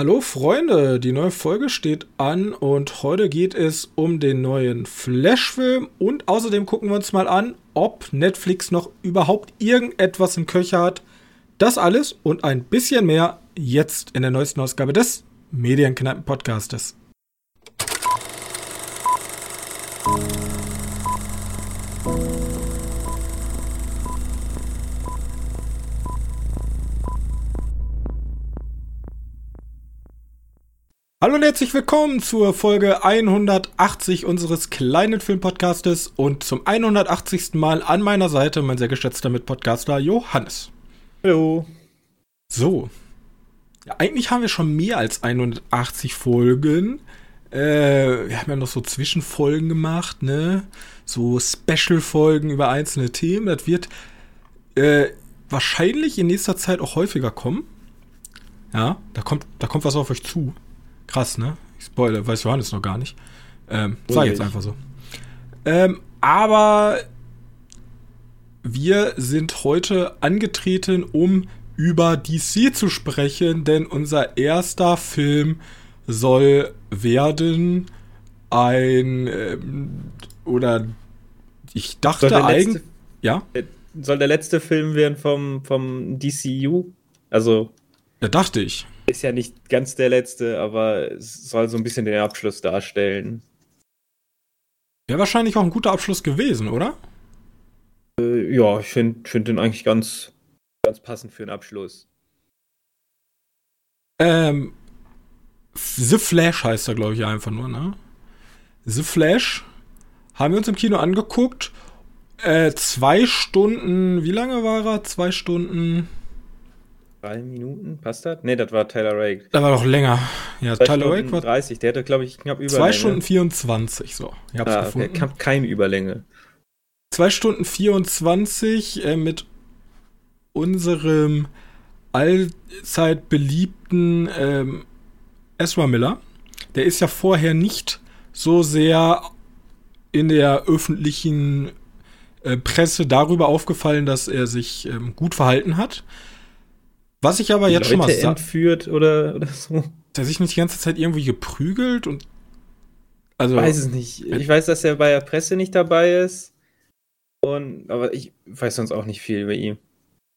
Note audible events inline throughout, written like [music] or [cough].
Hallo Freunde, die neue Folge steht an und heute geht es um den neuen Flash-Film und außerdem gucken wir uns mal an, ob Netflix noch überhaupt irgendetwas im Köcher hat. Das alles und ein bisschen mehr jetzt in der neuesten Ausgabe des Medienkneipen-Podcastes. Hallo und herzlich willkommen zur Folge 180 unseres kleinen Filmpodcastes und zum 180. Mal an meiner Seite mein sehr geschätzter Mitpodcaster Johannes. Hallo. So. Ja, eigentlich haben wir schon mehr als 180 Folgen. Äh, wir haben ja noch so Zwischenfolgen gemacht, ne? So Special-Folgen über einzelne Themen. Das wird äh, wahrscheinlich in nächster Zeit auch häufiger kommen. Ja, da kommt, da kommt was auf euch zu. Krass, ne? Ich spoilere, weiß Johannes noch gar nicht. Ähm, sag jetzt einfach so. Ähm, aber wir sind heute angetreten, um über DC zu sprechen, denn unser erster Film soll werden ein ähm, oder ich dachte eigentlich ja äh, soll der letzte Film werden vom vom DCU also ja dachte ich ist ja nicht ganz der letzte, aber es soll so ein bisschen den Abschluss darstellen. Wäre wahrscheinlich auch ein guter Abschluss gewesen, oder? Äh, ja, ich finde find den eigentlich ganz, ganz passend für einen Abschluss. Ähm, The Flash heißt er, glaube ich, einfach nur, ne? The Flash haben wir uns im Kino angeguckt. Äh, zwei Stunden, wie lange war er? Zwei Stunden drei Minuten, passt das? Ne, das war Tyler Rake. Da war doch länger. Ja, zwei Tyler Rake war 30, der hatte, glaube ich, knapp Überlänge. 2 Stunden 24, so. Ich hab's ah, gefunden. Okay, keine Überlänge. 2 Stunden 24 äh, mit unserem allzeit beliebten ähm, Ezra Miller. Der ist ja vorher nicht so sehr in der öffentlichen äh, Presse darüber aufgefallen, dass er sich ähm, gut verhalten hat. Was ich aber jetzt Leute schon mal entführt oder, oder so. Der sich nicht die ganze Zeit irgendwie geprügelt und. Also. Ich weiß es nicht. Ich weiß, dass er bei der Presse nicht dabei ist. Und, aber ich weiß sonst auch nicht viel über ihn.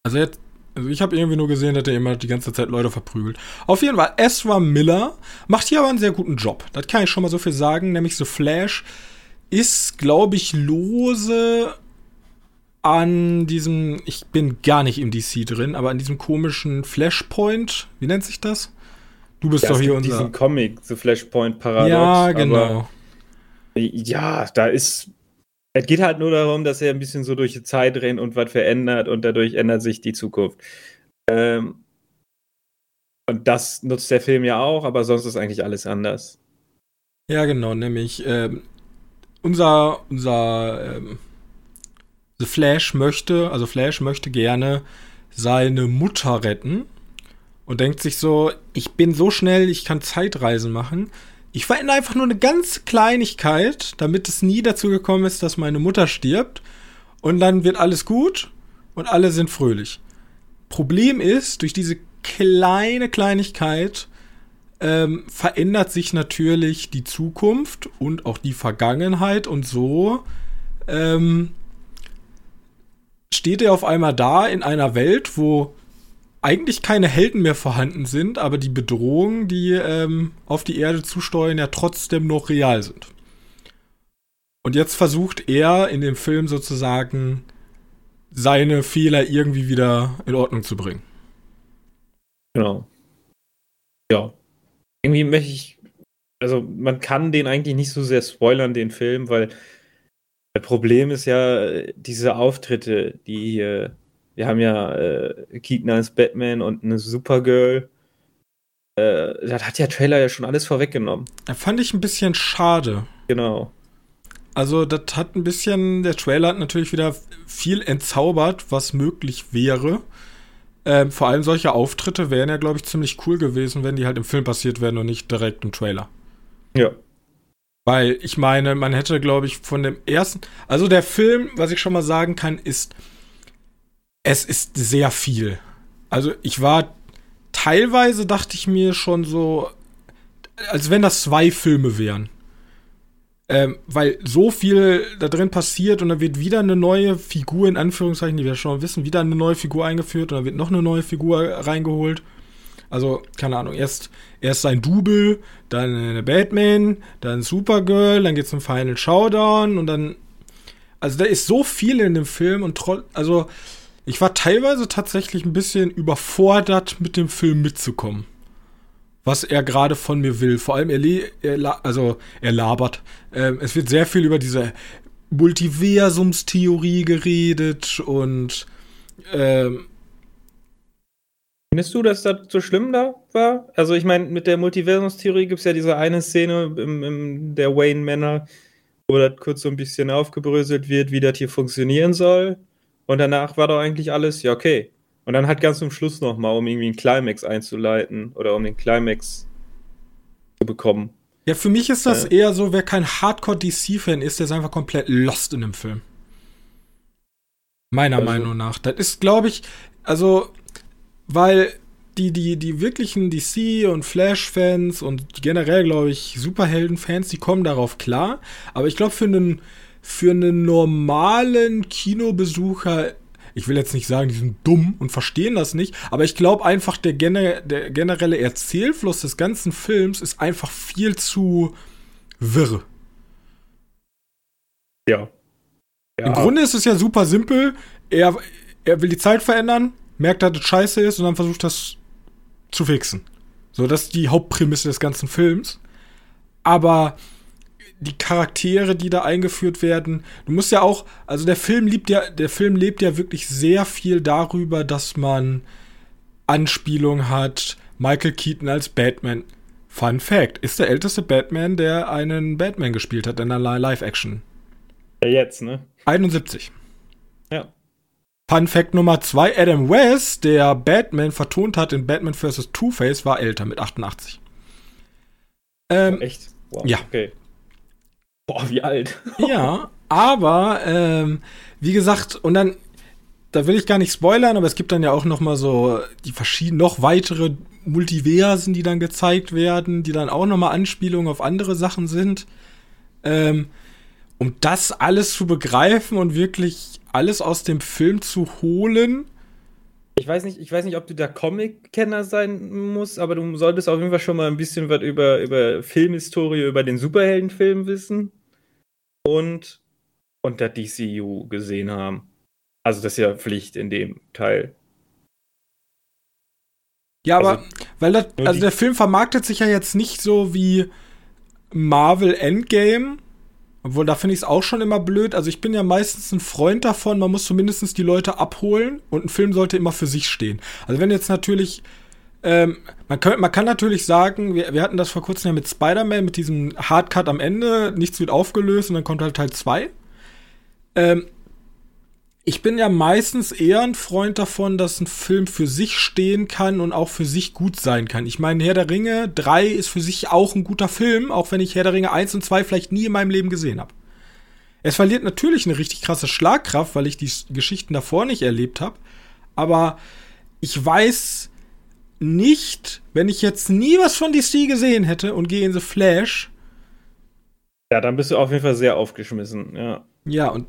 Also jetzt, also ich habe irgendwie nur gesehen, dass er immer die ganze Zeit Leute verprügelt. Auf jeden Fall, Ezra Miller macht hier aber einen sehr guten Job. Das kann ich schon mal so viel sagen. Nämlich The Flash ist, glaube ich, lose an diesem, ich bin gar nicht im DC drin, aber an diesem komischen Flashpoint, wie nennt sich das? Du bist ja, doch hier unser. diesen Comic, The Flashpoint Paradox. Ja, genau. ja, da ist. Es geht halt nur darum, dass er ein bisschen so durch die Zeit rennt und was verändert und dadurch ändert sich die Zukunft. Ähm, und das nutzt der Film ja auch, aber sonst ist eigentlich alles anders. Ja, genau, nämlich ähm, unser, unser ähm, The Flash möchte, also Flash möchte gerne seine Mutter retten und denkt sich so, ich bin so schnell, ich kann Zeitreisen machen. Ich verändere einfach nur eine ganz Kleinigkeit, damit es nie dazu gekommen ist, dass meine Mutter stirbt. Und dann wird alles gut und alle sind fröhlich. Problem ist, durch diese kleine Kleinigkeit ähm, verändert sich natürlich die Zukunft und auch die Vergangenheit und so ähm, steht er auf einmal da in einer Welt, wo eigentlich keine Helden mehr vorhanden sind, aber die Bedrohungen, die ähm, auf die Erde zusteuern, ja trotzdem noch real sind. Und jetzt versucht er in dem Film sozusagen seine Fehler irgendwie wieder in Ordnung zu bringen. Genau. Ja. Irgendwie möchte ich, also man kann den eigentlich nicht so sehr spoilern, den Film, weil das Problem ist ja diese Auftritte, die hier. Wir haben ja äh, Keaton als Batman und eine Supergirl. Äh, das hat ja Trailer ja schon alles vorweggenommen. Da fand ich ein bisschen schade. Genau. Also, das hat ein bisschen. Der Trailer hat natürlich wieder viel entzaubert, was möglich wäre. Ähm, vor allem solche Auftritte wären ja, glaube ich, ziemlich cool gewesen, wenn die halt im Film passiert wären und nicht direkt im Trailer. Ja. Weil ich meine, man hätte, glaube ich, von dem ersten. Also der Film, was ich schon mal sagen kann, ist. Es ist sehr viel. Also ich war teilweise dachte ich mir schon so, als wenn das zwei Filme wären. Ähm, weil so viel da drin passiert und dann wird wieder eine neue Figur, in Anführungszeichen, die wir schon wissen, wieder eine neue Figur eingeführt und dann wird noch eine neue Figur reingeholt. Also, keine Ahnung, erst, erst sein Double, dann eine Batman, dann Supergirl, dann geht's zum Final Showdown und dann. Also, da ist so viel in dem Film und trotz. Also, ich war teilweise tatsächlich ein bisschen überfordert, mit dem Film mitzukommen was er gerade von mir will. Vor allem, er, er also er labert. Ähm, es wird sehr viel über diese Multiversumstheorie geredet und ähm, Findest du, dass das so schlimm da war? Also ich meine, mit der Multiversumstheorie gibt es ja diese eine Szene im, im der Wayne Manor, wo das kurz so ein bisschen aufgebröselt wird, wie das hier funktionieren soll. Und danach war doch eigentlich alles, ja, okay. Und dann halt ganz zum Schluss nochmal, um irgendwie einen Climax einzuleiten oder um den Climax zu bekommen. Ja, für mich ist das äh. eher so, wer kein Hardcore-DC-Fan ist, der ist einfach komplett lost in dem Film. Meiner also. Meinung nach. Das ist, glaube ich, also, weil die, die, die wirklichen DC- und Flash-Fans und generell, glaube ich, Superhelden-Fans, die kommen darauf klar. Aber ich glaube, für einen, für einen normalen Kinobesucher ich will jetzt nicht sagen, die sind dumm und verstehen das nicht, aber ich glaube einfach, der, gener der generelle Erzählfluss des ganzen Films ist einfach viel zu wirr. Ja. ja. Im Grunde ist es ja super simpel. Er, er will die Zeit verändern, merkt, dass das scheiße ist und dann versucht das zu fixen. So, das ist die Hauptprämisse des ganzen Films. Aber die Charaktere, die da eingeführt werden. Du musst ja auch, also der Film liebt ja, der Film lebt ja wirklich sehr viel darüber, dass man Anspielung hat. Michael Keaton als Batman. Fun Fact, ist der älteste Batman, der einen Batman gespielt hat in einer Live-Action. Ja, jetzt, ne? 71. Ja. Fun Fact Nummer 2, Adam West, der Batman vertont hat in Batman vs. Two-Face, war älter mit 88. Ähm, oh, echt? Wow, ja. Okay. Boah, wie alt. [laughs] ja, aber ähm, wie gesagt, und dann, da will ich gar nicht spoilern, aber es gibt dann ja auch noch mal so die verschiedenen, noch weitere Multiversen, die dann gezeigt werden, die dann auch noch mal Anspielungen auf andere Sachen sind. Ähm, um das alles zu begreifen und wirklich alles aus dem Film zu holen. Ich weiß nicht, ich weiß nicht, ob du da Comic-Kenner sein musst, aber du solltest auf jeden Fall schon mal ein bisschen was über, über Filmhistorie, über den Superheldenfilm wissen und, und der DCU gesehen haben. Also das ist ja Pflicht in dem Teil. Ja, aber also, weil das, also der Film vermarktet sich ja jetzt nicht so wie Marvel Endgame. Obwohl, da finde ich es auch schon immer blöd. Also ich bin ja meistens ein Freund davon, man muss zumindest die Leute abholen und ein Film sollte immer für sich stehen. Also wenn jetzt natürlich ähm, man, kann, man kann natürlich sagen, wir, wir hatten das vor kurzem ja mit Spider-Man, mit diesem Hardcut am Ende, nichts wird aufgelöst und dann kommt halt Teil 2. Ähm, ich bin ja meistens eher ein Freund davon, dass ein Film für sich stehen kann und auch für sich gut sein kann. Ich meine, Herr der Ringe 3 ist für sich auch ein guter Film, auch wenn ich Herr der Ringe 1 und 2 vielleicht nie in meinem Leben gesehen habe. Es verliert natürlich eine richtig krasse Schlagkraft, weil ich die Geschichten davor nicht erlebt habe. Aber ich weiß, nicht, wenn ich jetzt nie was von DC gesehen hätte und gehe in The Flash. Ja, dann bist du auf jeden Fall sehr aufgeschmissen, ja. Ja, und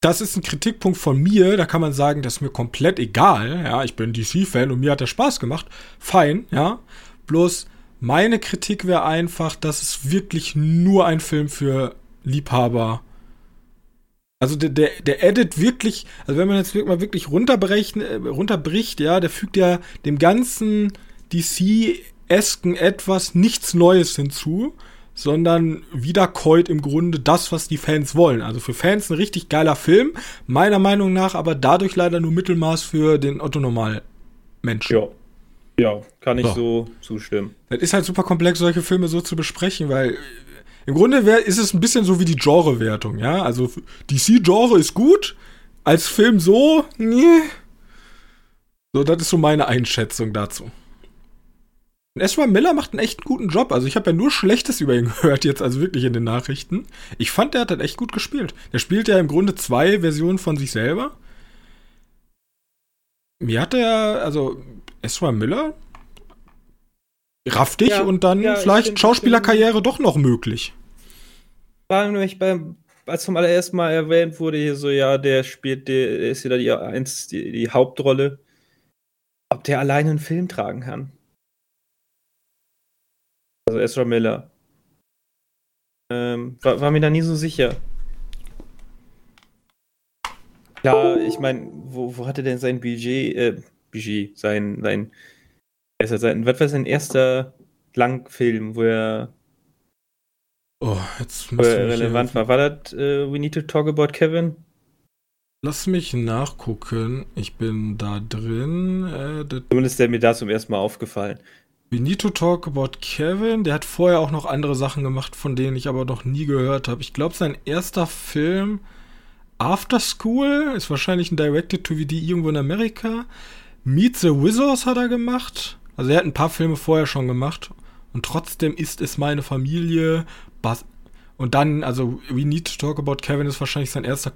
das ist ein Kritikpunkt von mir, da kann man sagen, das ist mir komplett egal, ja, ich bin DC-Fan und mir hat der Spaß gemacht, fein, ja. Bloß meine Kritik wäre einfach, dass es wirklich nur ein Film für Liebhaber. Also der, der, der edit wirklich, also wenn man jetzt mal wirklich äh, runterbricht, ja, der fügt ja dem ganzen DC-esken etwas nichts Neues hinzu, sondern wiederkäut im Grunde das, was die Fans wollen. Also für Fans ein richtig geiler Film, meiner Meinung nach, aber dadurch leider nur Mittelmaß für den Otto-Normal-Menschen. Ja. Ja, kann ich so. so zustimmen. Das ist halt super komplex, solche Filme so zu besprechen, weil im Grunde wär, ist es ein bisschen so wie die Genre-Wertung, ja. Also DC-Genre ist gut, als Film so, nee. So, das ist so meine Einschätzung dazu. Und Ezra Miller macht einen echt guten Job. Also ich habe ja nur Schlechtes über ihn [laughs] gehört jetzt, also wirklich in den Nachrichten. Ich fand, der hat das echt gut gespielt. Der spielt ja im Grunde zwei Versionen von sich selber. Mir hat er, also Ezra Miller raff dich Ja, und dann ja, ich vielleicht Schauspielerkarriere doch noch möglich. War nämlich beim, als zum allerersten Mal erwähnt wurde, hier so, ja, der spielt, der ist wieder die, eins, die, die Hauptrolle. Ob der alleine einen Film tragen kann. Also Ezra Miller. Ähm, war, war mir da nie so sicher. Klar, ich meine, wo, wo hatte denn sein Budget, äh, Budget, sein, sein, ist er sein, was war sein erster Langfilm, wo er Oh, jetzt wo er relevant war. War das äh, We Need to Talk About Kevin? Lass mich nachgucken. Ich bin da drin. Äh, Zumindest ist der mir da zum ersten Mal aufgefallen. We need to talk about Kevin. Der hat vorher auch noch andere Sachen gemacht, von denen ich aber noch nie gehört habe. Ich glaube, sein erster Film After School ist wahrscheinlich ein Directed-to-VD irgendwo in Amerika. Meet the Wizards hat er gemacht. Also er hat ein paar Filme vorher schon gemacht. Und trotzdem ist es meine Familie. Und dann, also We Need to Talk About Kevin ist wahrscheinlich sein erster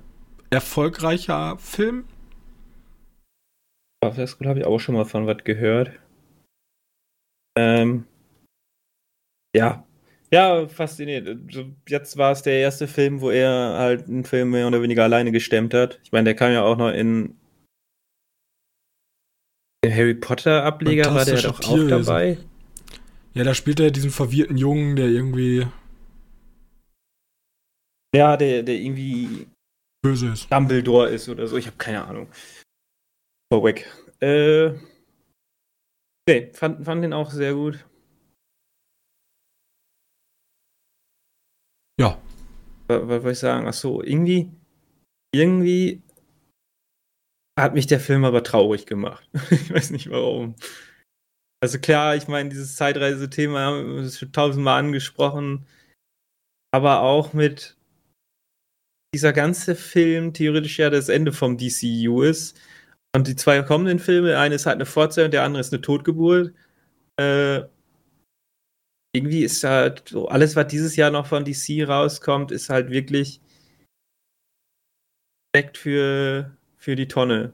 erfolgreicher Film. After School habe ich auch schon mal von was gehört. Ähm, ja. Ja, faszinierend. Jetzt war es der erste Film, wo er halt einen Film mehr oder weniger alleine gestemmt hat. Ich meine, der kam ja auch noch in der Harry Potter Ableger, war der doch auch dabei. Ja, da spielt er diesen verwirrten Jungen, der irgendwie Ja, der, der irgendwie böse ist. Dumbledore ist oder so. Ich habe keine Ahnung. Vorweg. Äh, nee, fand, fand den auch sehr gut. Ja. Was, was soll ich sagen? Ach so, irgendwie, irgendwie hat mich der Film aber traurig gemacht. [laughs] ich weiß nicht warum. Also klar, ich meine, dieses Zeitreise-Thema haben wir schon tausendmal angesprochen, aber auch mit dieser ganze Film theoretisch ja das Ende vom DCU ist. Und die zwei kommenden Filme, eine ist halt eine Fortsetzung, der andere ist eine Totgeburt. Äh, irgendwie ist halt so, alles, was dieses Jahr noch von DC rauskommt, ist halt wirklich direkt für, für die Tonne.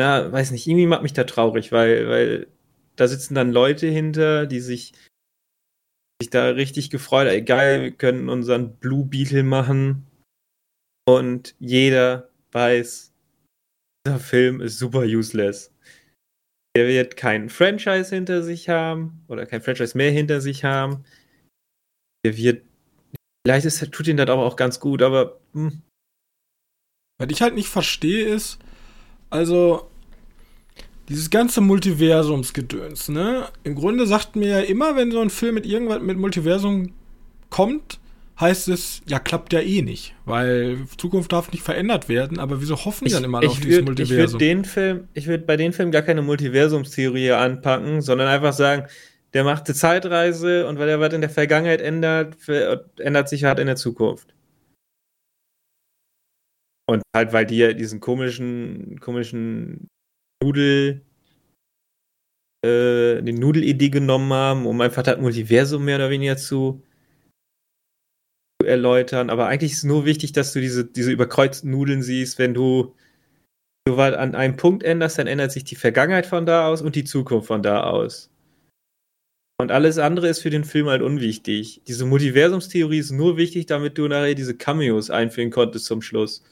Ja, weiß nicht, irgendwie macht mich da traurig, weil, weil da sitzen dann Leute hinter, die sich, sich da richtig gefreut haben, geil, wir können unseren Blue Beetle machen. Und jeder weiß, dieser Film ist super useless. Der wird kein Franchise hinter sich haben oder kein Franchise mehr hinter sich haben. Der wird. Vielleicht ist, tut ihn das aber auch ganz gut, aber hm, Was ich halt nicht verstehe ist, also dieses ganze Multiversumsgedöns, ne? Im Grunde sagt mir ja immer, wenn so ein Film mit irgendwas mit Multiversum kommt, heißt es, ja, klappt ja eh nicht, weil Zukunft darf nicht verändert werden, aber wieso hoffen die dann immer noch auf ich dieses würde würd Multiversum? den Film, ich würde bei den Filmen gar keine Multiversumstheorie anpacken, sondern einfach sagen, der macht eine Zeitreise und weil er was in der Vergangenheit ändert, ändert sich halt in der Zukunft. Und halt, weil die ja diesen komischen, komischen Nudel, äh, den Nudelidee genommen haben, um einfach das Multiversum mehr oder weniger zu erläutern. Aber eigentlich ist es nur wichtig, dass du diese, diese überkreuzten Nudeln siehst, wenn du du was an einem Punkt änderst, dann ändert sich die Vergangenheit von da aus und die Zukunft von da aus. Und alles andere ist für den Film halt unwichtig. Diese Multiversumstheorie ist nur wichtig, damit du nachher diese Cameos einführen konntest zum Schluss.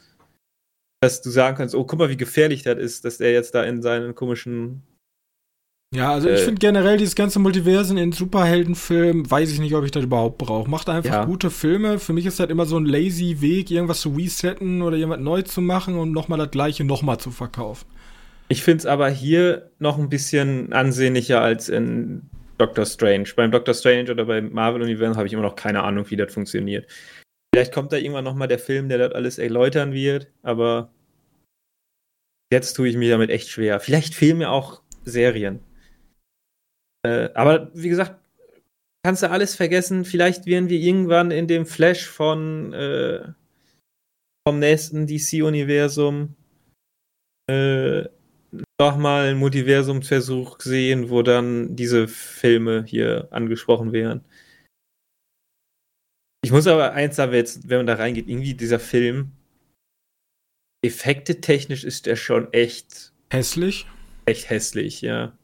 Dass du sagen kannst, oh, guck mal, wie gefährlich das ist, dass er jetzt da in seinen komischen. Ja, also ich Äh, finde generell dieses ganze Multiversen in Superheldenfilmen, weiß ich nicht, ob ich das überhaupt brauche. Macht einfach Ja. gute Filme. Für mich ist das immer so ein lazy Weg, irgendwas zu resetten oder irgendwas neu zu machen und nochmal das gleiche nochmal zu verkaufen. Ich finde es aber hier noch ein bisschen ansehnlicher als in Doctor Strange. Beim Doctor Strange oder beim Marvel-Universum habe ich immer noch keine Ahnung, wie das funktioniert. Vielleicht kommt da irgendwann nochmal der Film, der das alles erläutern wird, aber jetzt tue ich mir damit echt schwer. Vielleicht fehlen mir auch Serien. Äh, aber wie gesagt, kannst du alles vergessen. Vielleicht werden wir irgendwann in dem Flash von äh, vom nächsten DC-Universum äh, nochmal einen Multiversumsversuch sehen, wo dann diese Filme hier angesprochen werden. Ich muss aber eins sagen, jetzt, wenn man da reingeht, irgendwie dieser Film, effektetechnisch ist der schon echt Hässlich. echt hässlich, ja.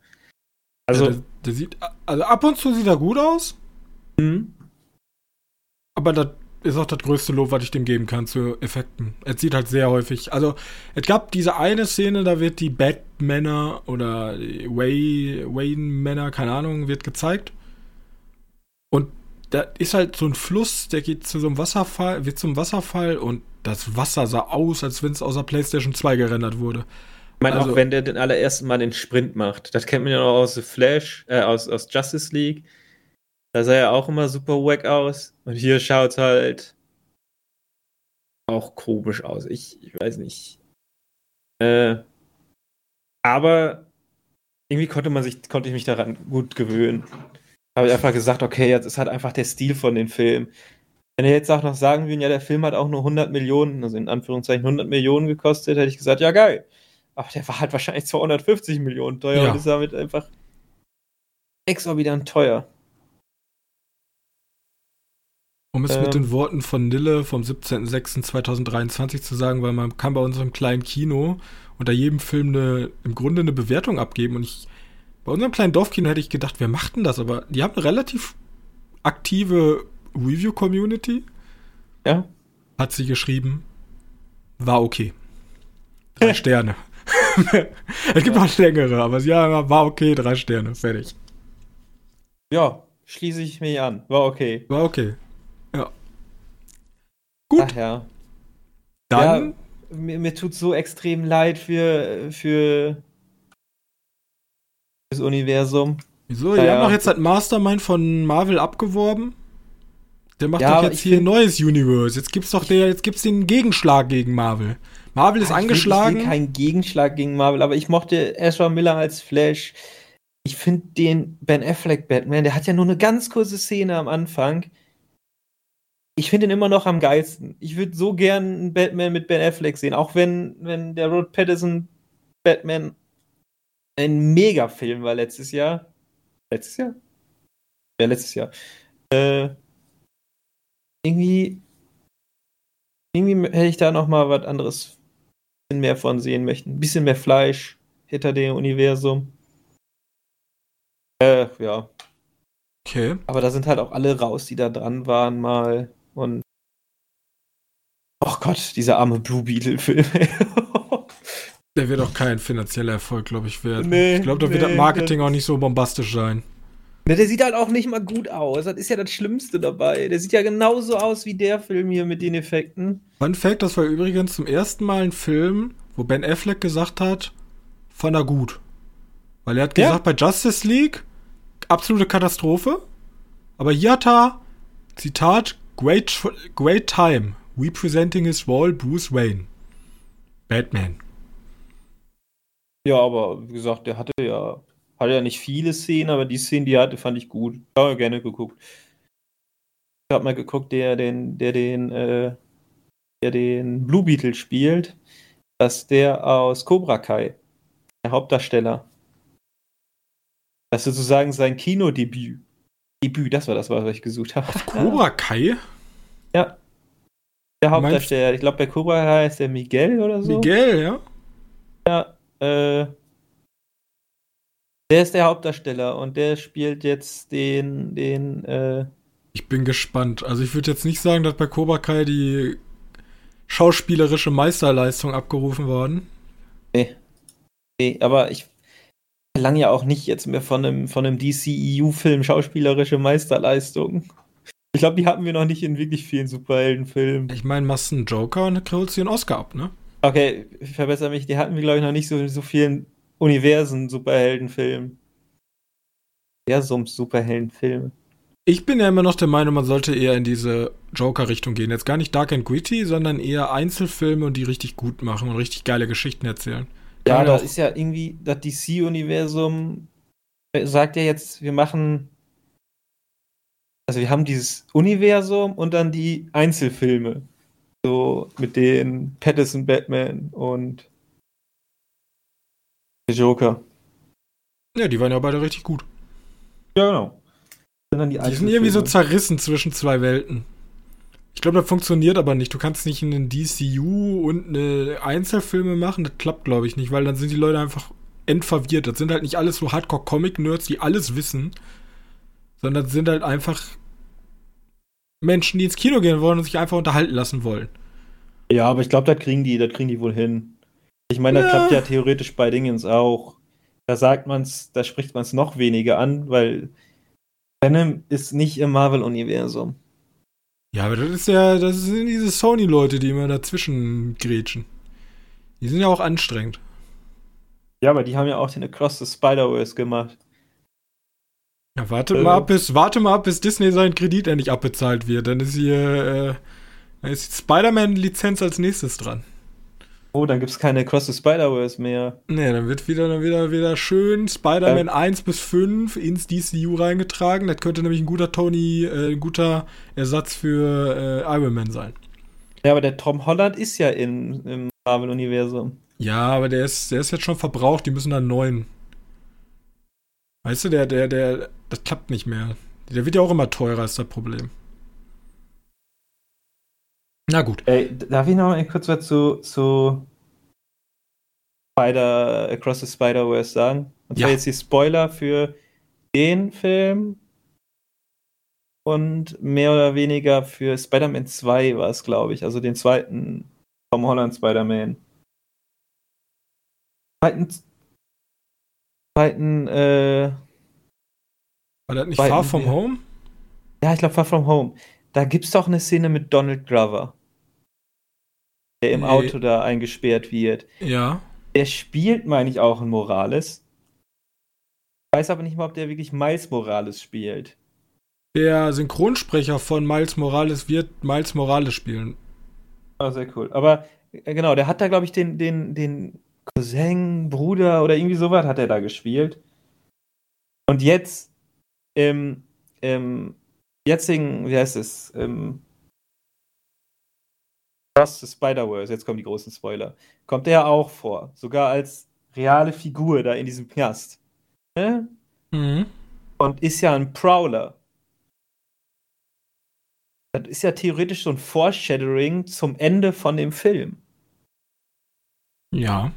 Also, ja, der, sieht, also ab und zu sieht er gut aus. Mhm. Aber das ist auch das größte Lob, was ich dem geben kann zu Effekten. Es sieht halt sehr häufig. Also, es gab diese eine Szene, da wird die Batmänner oder Wayne-Männer, keine Ahnung, wird gezeigt. Und da ist halt so ein Fluss, der geht zu so einem Wasserfall, wird zum Wasserfall und das Wasser sah aus, als wenn es aus der PlayStation 2 gerendert wurde. Ich meine, also, auch wenn der den allerersten Mal den Sprint macht, das kennt man ja noch aus The Flash, äh, aus, aus Justice League. Da sah er auch immer super wack aus. Und hier schaut halt auch komisch aus. Ich, ich weiß nicht. Äh, aber irgendwie konnte man sich, konnte ich mich daran gut gewöhnen. Habe ich einfach gesagt, okay, jetzt ist halt einfach der Stil von den Filmen. Wenn ihr jetzt auch noch sagen würden, ja, der Film hat auch nur 100 Millionen, also in Anführungszeichen 100 Millionen gekostet, hätte ich gesagt, ja, geil. Aber der war halt wahrscheinlich 250 Millionen teuer ja. und ist damit einfach exorbitant teuer. Um es ähm, mit den Worten von Nille vom 17.06.2023 zu sagen, weil man kann bei unserem kleinen Kino unter jedem Film eine, im Grunde eine Bewertung abgeben und ich bei unserem kleinen Dorfkino hätte ich gedacht, wer macht denn das? Aber die haben eine relativ aktive Review-Community. Ja. Hat sie geschrieben. War okay. Drei [laughs] Sterne. [laughs] es gibt ja. auch längere, aber haben war okay, drei Sterne. Fertig. Ja, schließe ich mich an. War okay. War okay. Ja. Gut. Ach ja. Dann. Ja, mir, mir tut so extrem leid für, für das Universum. Wieso? Die ja, haben doch jetzt das Mastermind von Marvel abgeworben. Der macht ja, doch jetzt hier ein neues Universe. Jetzt gibt's doch der, jetzt gibt's den Gegenschlag gegen Marvel. Marvel ist ja, angeschlagen. Ich will kein Gegenschlag gegen Marvel, aber ich mochte Ezra Miller als Flash. Ich finde den Ben Affleck Batman, der hat ja nur eine ganz kurze Szene am Anfang. Ich finde ihn immer noch am geilsten. Ich würde so gern einen Batman mit Ben Affleck sehen, auch wenn, wenn der Rod Patterson Batman ein Mega-Film war letztes Jahr. Letztes Jahr? Ja, letztes Jahr. Äh, irgendwie, irgendwie hätte ich da noch mal was anderes bisschen mehr von sehen möchten. Ein bisschen mehr Fleisch hinter dem Universum. Äh, ja. Okay. Aber da sind halt auch alle raus, die da dran waren mal. Und. Oh Gott, dieser arme Blue Beetle-Film. [laughs] Der wird auch kein finanzieller Erfolg, glaube ich, werden. Nee, ich glaube, da nee, wird das Marketing das auch nicht so bombastisch sein. Ne, der sieht halt auch nicht mal gut aus. Das ist ja das Schlimmste dabei. Der sieht ja genauso aus wie der Film hier mit den Effekten. Fun Fact, das war übrigens zum ersten Mal ein Film, wo Ben Affleck gesagt hat, fand er gut. Weil er hat gesagt, ja. bei Justice League, absolute Katastrophe. Aber hier hat er, Zitat, great, great time, representing his role Bruce Wayne. Batman. Ja, aber wie gesagt, der hatte ja, hatte ja nicht viele Szenen, aber die Szenen, die er hatte, fand ich gut. Ich habe gerne geguckt. Ich habe mal geguckt, der den, der den, äh, der den Blue Beetle spielt, dass der aus Cobra Kai, der Hauptdarsteller, das ist sozusagen sein Kinodebüt. Debüt, das war das, was ich gesucht habe. Auf Cobra Kai? Ja. Der Hauptdarsteller. Ich glaube, bei Cobra Kai ist der Miguel oder so. Miguel, ja? Ja, äh, der ist der Hauptdarsteller und der spielt jetzt den, den, äh, Ich bin gespannt. Also ich würde jetzt nicht sagen, dass bei Cobra Kai die schauspielerische Meisterleistung abgerufen worden. Nee. Nee, aber ich verlange ja auch nicht jetzt mehr von einem, von einem DCEU-Film schauspielerische Meisterleistung. Ich glaube, die hatten wir noch nicht in wirklich vielen Superheldenfilmen. Ich meine, machst einen Joker und holst dir einen Oscar ab, ne? Okay, ich verbessere mich, die hatten wir, glaube ich, noch nicht so, so vielen Universen, Superheldenfilmen. Universums, Superheldenfilme. Ich bin ja immer noch der Meinung, man sollte eher in diese Joker-Richtung gehen. Jetzt gar nicht Dark and Gritty, sondern eher Einzelfilme und die richtig gut machen und richtig geile Geschichten erzählen. Kann ja, da ist ja irgendwie das DC-Universum sagt ja jetzt, wir machen also wir haben dieses Universum und dann die Einzelfilme. So mit den Patterson Batman und Joker. Ja, die waren ja beide richtig gut. Ja, genau. Die, die sind irgendwie so zerrissen zwischen zwei Welten. Ich glaube, das funktioniert aber nicht. Du kannst nicht einen DCU und eine Einzelfilme machen. Das klappt, glaube ich, nicht, weil dann sind die Leute einfach endverwirrt. Das sind halt nicht alles so Hardcore-Comic-Nerds, die alles wissen, sondern sind halt einfach Menschen, die ins Kino gehen wollen und sich einfach unterhalten lassen wollen. Ja, aber ich glaube, das kriegen die, das kriegen die wohl hin. Ich meine, das ja. klappt ja theoretisch bei Dingens auch. Da sagt man's, da spricht man es noch weniger an, weil Venom ist nicht im Marvel-Universum. Ja, aber das ist ja, das sind diese Sony-Leute, die immer dazwischen grätschen. Die sind ja auch anstrengend. Ja, aber die haben ja auch den Across the Spider-Verse gemacht. Ja, warte äh. mal ab, bis, warte mal ab, bis Disney seinen Kredit endlich abbezahlt wird. Dann ist hier, äh, dann ist Spider-Man-Lizenz als nächstes dran. Oh, dann gibt es keine Cross the Spider-Verse mehr. Nee, dann wird wieder, dann wieder, wieder schön Spider-Man ja. 1 bis 5 ins DCU reingetragen. Das könnte nämlich ein guter Tony, äh, ein guter Ersatz für äh, Iron Man sein. Ja, aber der Tom Holland ist ja in, im Marvel-Universum. Ja, aber der ist, der ist jetzt schon verbraucht, die müssen dann neuen. Weißt du, der, der, der, das klappt nicht mehr. Der wird ja auch immer teurer, ist das Problem. Na gut. Ey, darf ich noch mal kurz was zu, zu Spider, Across the Spider-Verse sagen? Und zwar ja. jetzt die Spoiler für den Film und mehr oder weniger für Spider-Man 2 war es, glaube ich. Also den zweiten Tom Holland Spider-Man. Zweiten, zweiten, äh. War das nicht Far From Home? Ja, ich glaube Far From Home. Da gibt's doch eine Szene mit Donald Glover. Der im nee. Auto da eingesperrt wird. Ja. Der spielt, meine ich, auch in Morales. Ich weiß aber nicht mal, ob der wirklich Miles Morales spielt. Der Synchronsprecher von Miles Morales wird Miles Morales spielen. Ah, sehr cool. Aber äh, genau, der hat da, glaube ich, den, den, den Cousin, Bruder oder irgendwie sowas hat er da gespielt. Und jetzt im, im jetzigen, wie heißt es, im Cross the Spider-Verse, jetzt kommen die großen Spoiler, kommt er auch vor. Sogar als reale Figur da in diesem Knast. Ne? Mhm. Und ist ja ein Prowler. Das ist ja theoretisch so ein Foreshadowing zum Ende von dem Film. Ja.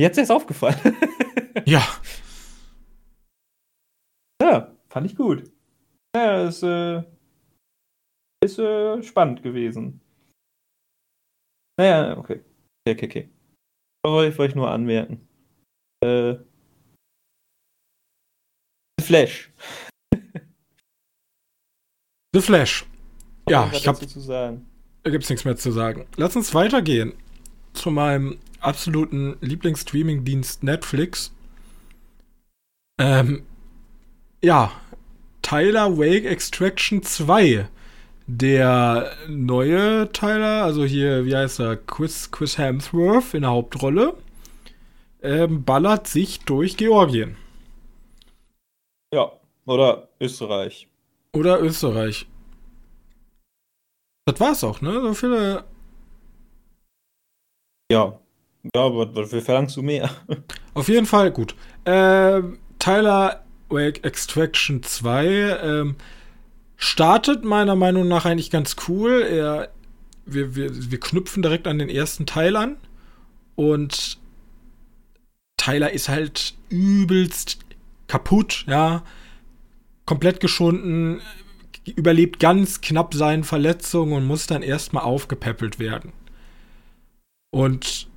Jetzt ist aufgefallen. [laughs] ja. Ja, fand ich gut. Ja, ist, äh, ist äh, spannend gewesen. Naja, okay. Okay, okay, okay. Ich wollte ich nur anmerken. Äh, Flash. The Flash. Ja, ich habe. Da gibt's nichts mehr zu sagen. Lass uns weitergehen zu meinem absoluten Lieblingsstreaming-Dienst Netflix. Ähm, ja, Tyler Wake Extraction 2. Der neue Tyler, also hier, wie heißt er, Chris, Chris Hemsworth in der Hauptrolle, ähm, ballert sich durch Georgien. Ja, oder Österreich. Oder Österreich. Das war's auch, ne? So viele. Ja. Ja, aber was verlangst du mehr? Auf jeden Fall, gut. Ähm, Tyler Extraction 2 ähm, startet meiner Meinung nach eigentlich ganz cool. Er, wir, wir, wir knüpfen direkt an den ersten Teil an. Und Tyler ist halt übelst kaputt, ja komplett geschunden, überlebt ganz knapp seine Verletzungen und muss dann erstmal aufgepäppelt werden. Und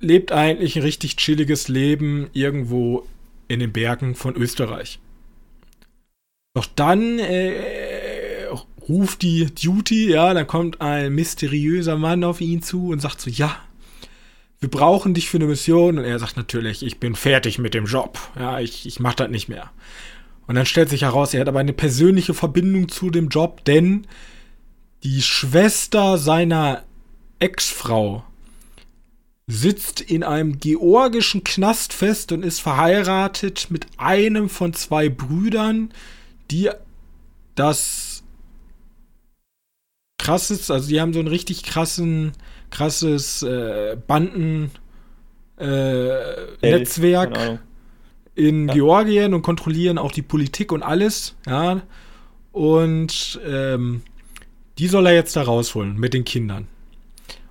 lebt eigentlich ein richtig chilliges Leben irgendwo in den Bergen von Österreich. Doch dann äh, ruft die Duty, ja, dann kommt ein mysteriöser Mann auf ihn zu und sagt so, ja, wir brauchen dich für eine Mission. Und er sagt natürlich, ich bin fertig mit dem Job. Ja, ich, ich mach das nicht mehr. Und dann stellt sich heraus, er hat aber eine persönliche Verbindung zu dem Job, denn die Schwester seiner Ex-Frau sitzt in einem georgischen Knast fest und ist verheiratet mit einem von zwei Brüdern, die das krasses, also die haben so ein richtig krassen, krasses äh, Banden äh, Netzwerk in ja. Georgien und kontrollieren auch die Politik und alles, ja. Und ähm, die soll er jetzt da rausholen mit den Kindern.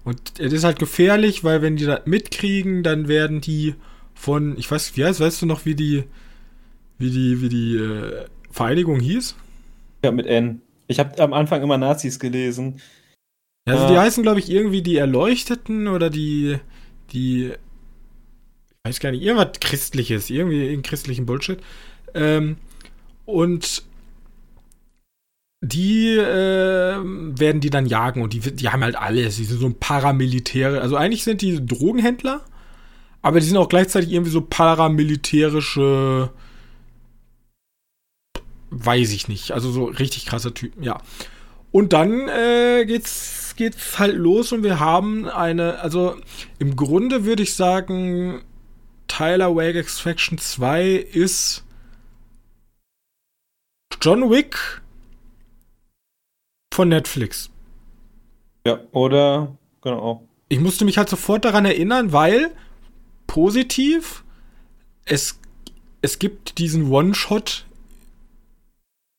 Und es ist halt gefährlich, weil wenn die das mitkriegen, dann werden die von, ich weiß, wie heißt, weißt du noch, wie die, wie die, wie die äh, Vereinigung hieß? Ja, mit N. Ich habe am Anfang immer Nazis gelesen. Ja, also die heißen, glaube ich, irgendwie die Erleuchteten oder die, die, ich weiß gar nicht, irgendwas Christliches, irgendwie irgendeinen christlichen Bullshit. Ähm, und die äh, werden die dann jagen und die, die haben halt alles. Die sind so ein Paramilitäre. Also eigentlich sind die Drogenhändler, aber die sind auch gleichzeitig irgendwie so paramilitärische. Weiß ich nicht. Also so richtig krasser Typen, ja. Und dann äh, geht's, geht's halt los und wir haben eine, also im Grunde würde ich sagen, Tyler Wake Extraction 2 ist John Wick von Netflix. Ja, oder genau. Ich musste mich halt sofort daran erinnern, weil positiv es es gibt diesen One-Shot.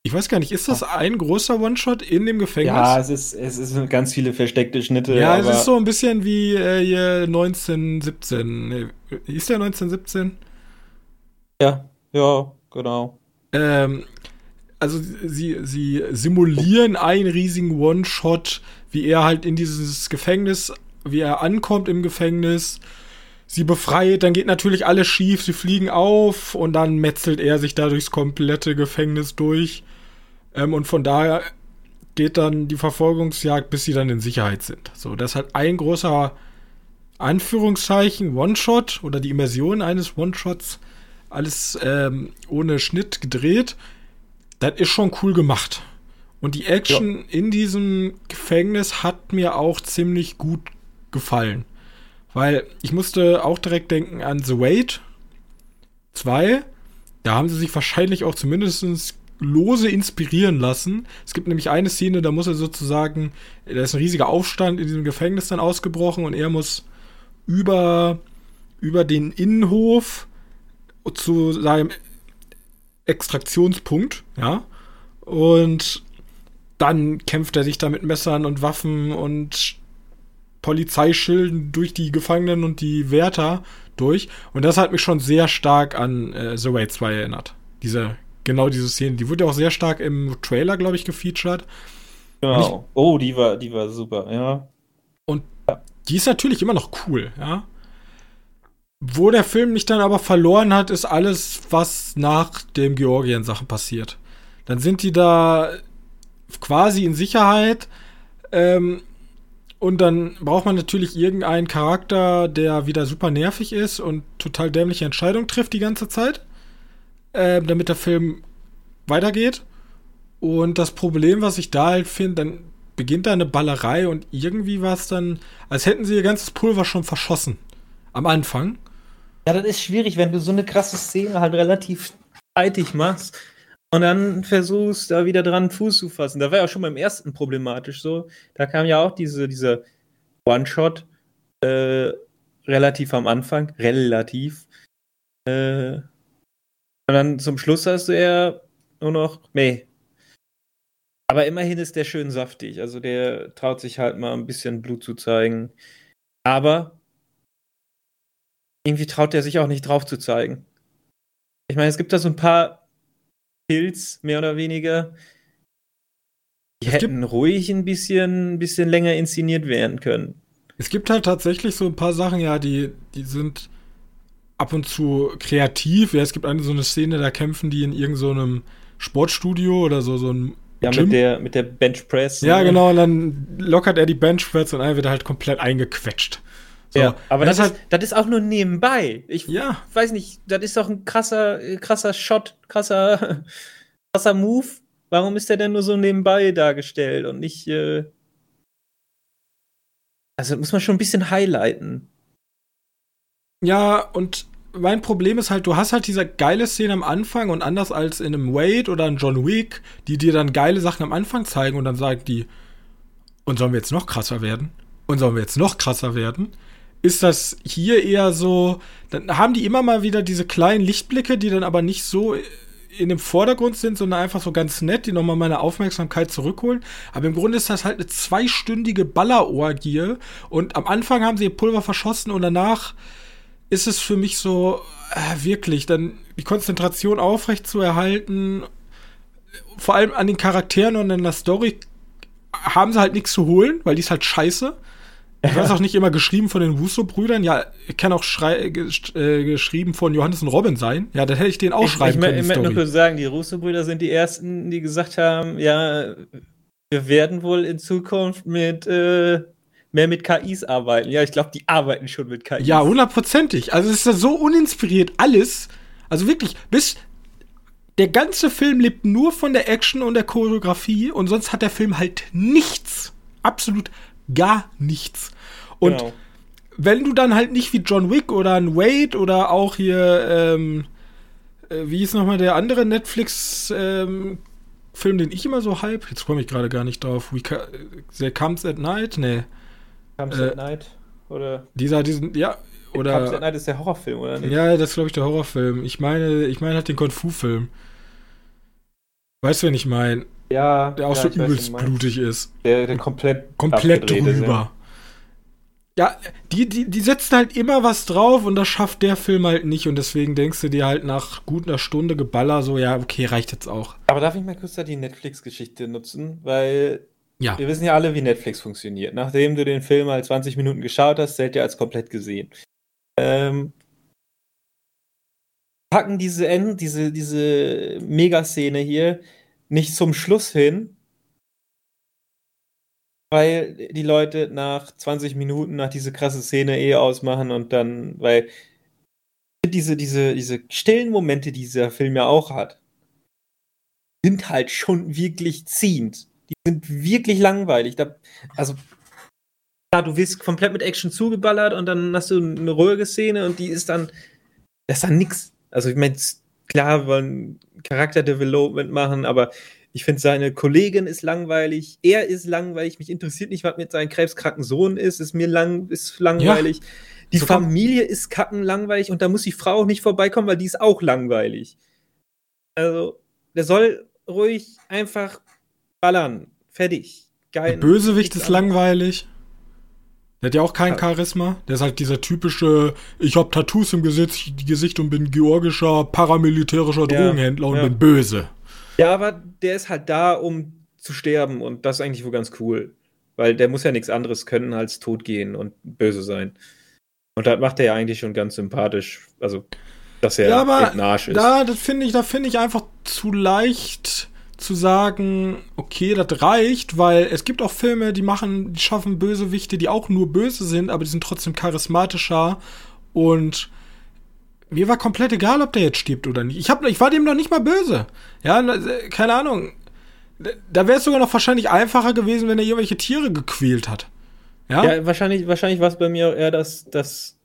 Ich weiß gar nicht, ist das ein großer One-Shot in dem Gefängnis? Ja, es ist, es ist ganz viele versteckte Schnitte. Ja, es ist so ein bisschen wie äh, hier 1917. Nee, hieß der 1917? Ja, ja, genau. Ähm, also sie, sie simulieren einen riesigen One-Shot, wie er halt in dieses Gefängnis, wie er ankommt im Gefängnis, sie befreit, dann geht natürlich alles schief, sie fliegen auf und dann metzelt er sich da durchs komplette Gefängnis durch. Ähm, und von daher geht dann die Verfolgungsjagd, bis sie dann in Sicherheit sind. So, das halt ein großer Anführungszeichen One-Shot oder die Immersion eines One-Shots. Alles ähm, ohne Schnitt gedreht das ist schon cool gemacht. Und die Action ja. in diesem Gefängnis hat mir auch ziemlich gut gefallen. Weil ich musste auch direkt denken an The Wait 2. Da haben sie sich wahrscheinlich auch zumindest lose inspirieren lassen. Es gibt nämlich eine Szene, da muss er sozusagen, da ist ein riesiger Aufstand in diesem Gefängnis dann ausgebrochen und er muss über, über den Innenhof zu seinem Extraktionspunkt, ja. Und dann kämpft er sich da mit Messern und Waffen und Polizeischilden durch die Gefangenen und die Wärter durch. Und das hat mich schon sehr stark an äh, The Way 2 erinnert. Diese, genau diese Szene. Die wurde auch sehr stark im Trailer, glaube ich, gefeatured. Genau. Ich, oh, die war, die war super, ja. Und die ist natürlich immer noch cool, ja. Wo der Film mich dann aber verloren hat, ist alles, was nach dem Georgien-Sachen passiert. Dann sind die da quasi in Sicherheit. Ähm, und dann braucht man natürlich irgendeinen Charakter, der wieder super nervig ist und total dämliche Entscheidungen trifft die ganze Zeit, äh, damit der Film weitergeht. Und das Problem, was ich da halt finde, dann beginnt da eine Ballerei und irgendwie war es dann, als hätten sie ihr ganzes Pulver schon verschossen. Am Anfang. Ja, das ist schwierig, wenn du so eine krasse Szene halt relativ zeitig machst und dann versuchst, da wieder dran Fuß zu fassen. Da war ja schon beim ersten problematisch so. Da kam ja auch diese, diese One-Shot äh, relativ am Anfang, relativ. Äh, und dann zum Schluss hast du ja nur noch, nee. Aber immerhin ist der schön saftig. Also der traut sich halt mal ein bisschen Blut zu zeigen. Aber irgendwie traut er sich auch nicht drauf zu zeigen. Ich meine, es gibt da so ein paar Kills, mehr oder weniger. Die es hätten ruhig ein bisschen, ein bisschen länger inszeniert werden können. Es gibt halt tatsächlich so ein paar Sachen, ja, die, die sind ab und zu kreativ. Ja, es gibt eine so eine Szene, da kämpfen die in irgendeinem so Sportstudio oder so, so ein ja, Gym. mit der, mit der Benchpress. Ja, ne? genau, und dann lockert er die Benchpress und dann wird halt komplett eingequetscht. So, ja, aber das, das, ist, das ist auch nur nebenbei. Ich ja. weiß nicht, das ist doch ein krasser, krasser Shot, krasser, [laughs] krasser Move. Warum ist der denn nur so nebenbei dargestellt und nicht. Äh also muss man schon ein bisschen highlighten. Ja, und mein Problem ist halt, du hast halt diese geile Szene am Anfang und anders als in einem Wade oder in John Wick, die dir dann geile Sachen am Anfang zeigen und dann sagen die, und sollen wir jetzt noch krasser werden? Und sollen wir jetzt noch krasser werden? Ist das hier eher so, dann haben die immer mal wieder diese kleinen Lichtblicke, die dann aber nicht so in dem Vordergrund sind, sondern einfach so ganz nett, die nochmal meine Aufmerksamkeit zurückholen. Aber im Grunde ist das halt eine zweistündige Ballerorgie und am Anfang haben sie ihr Pulver verschossen und danach ist es für mich so, äh, wirklich, dann die Konzentration aufrecht zu erhalten, vor allem an den Charakteren und an der Story haben sie halt nichts zu holen, weil die ist halt scheiße. Ich weiß auch nicht immer geschrieben von den Wusso-Brüdern. Ja, kann auch äh, geschrieben von Johannes und Robin sein. Ja, dann hätte ich den auch ich, schreiben ich, können. Ich möchte nur kurz sagen, die Russo-Brüder sind die ersten, die gesagt haben, ja, wir werden wohl in Zukunft mit äh, mehr mit KIs arbeiten. Ja, ich glaube, die arbeiten schon mit KIs. Ja, hundertprozentig. Also es ist ja so uninspiriert alles. Also wirklich, bis der ganze Film lebt nur von der Action und der Choreografie und sonst hat der Film halt nichts. Absolut gar nichts. Und genau. wenn du dann halt nicht wie John Wick oder ein Wade oder auch hier, ähm, äh, wie ist nochmal der andere Netflix, ähm, Film, den ich immer so hype, jetzt komme ich gerade gar nicht drauf, We There Comes at Night, nee. Comes äh, at Night? Oder? Dieser, diesen, ja, oder. Comes at Night ist der Horrorfilm, oder nicht? Ja, das ist, glaube ich, der Horrorfilm. Ich meine, ich meine halt den Kung-Fu-Film. Weißt du, wen ich meine? Ja. Der auch ja, so übelst blutig ist. Der, der komplett. Komplett drüber. Ja, die, die, die setzen halt immer was drauf und das schafft der Film halt nicht und deswegen denkst du dir halt nach gut einer Stunde Geballer so, ja, okay, reicht jetzt auch. Aber darf ich mal kurz da die Netflix-Geschichte nutzen? Weil ja. wir wissen ja alle, wie Netflix funktioniert. Nachdem du den Film halt 20 Minuten geschaut hast, zählt er als komplett gesehen. Ähm, packen diese End, diese, diese Megaszene hier nicht zum Schluss hin, weil die Leute nach 20 Minuten nach diese krasse Szene eh ausmachen und dann, weil diese, diese, diese stillen Momente, die dieser Film ja auch hat, sind halt schon wirklich ziehend. Die sind wirklich langweilig. Da, also, klar, du wirst komplett mit Action zugeballert und dann hast du eine ruhige Szene und die ist dann, das ist dann nix. Also, ich meine, klar, wir wollen Charakterdevelopment machen, aber ich finde, seine Kollegin ist langweilig, er ist langweilig, mich interessiert nicht, was mit seinem krebskranken Sohn ist, ist mir lang, ist langweilig. Ja. Die so Familie ist kacken langweilig und da muss die Frau auch nicht vorbeikommen, weil die ist auch langweilig. Also, der soll ruhig einfach ballern. Fertig. Geil. Der Bösewicht ist langweilig. Der hat ja auch kein Charisma. Der ist halt dieser typische, ich hab Tattoos im Gesicht, Gesicht und bin georgischer paramilitärischer Drogenhändler ja, ja. und bin böse. Ja, aber der ist halt da, um zu sterben und das ist eigentlich wohl ganz cool. Weil der muss ja nichts anderes können als tot gehen und böse sein. Und das macht er ja eigentlich schon ganz sympathisch. Also, dass er ja, aber Arsch ist. Da, das finde ich, da finde ich einfach zu leicht zu sagen, okay, das reicht, weil es gibt auch Filme, die machen, die schaffen Bösewichte, die auch nur böse sind, aber die sind trotzdem charismatischer und mir war komplett egal, ob der jetzt stirbt oder nicht. Ich, hab, ich war dem noch nicht mal böse. Ja, keine Ahnung. Da wäre es sogar noch wahrscheinlich einfacher gewesen, wenn er irgendwelche Tiere gequält hat. Ja, ja wahrscheinlich, wahrscheinlich war es bei mir eher, dass, dass,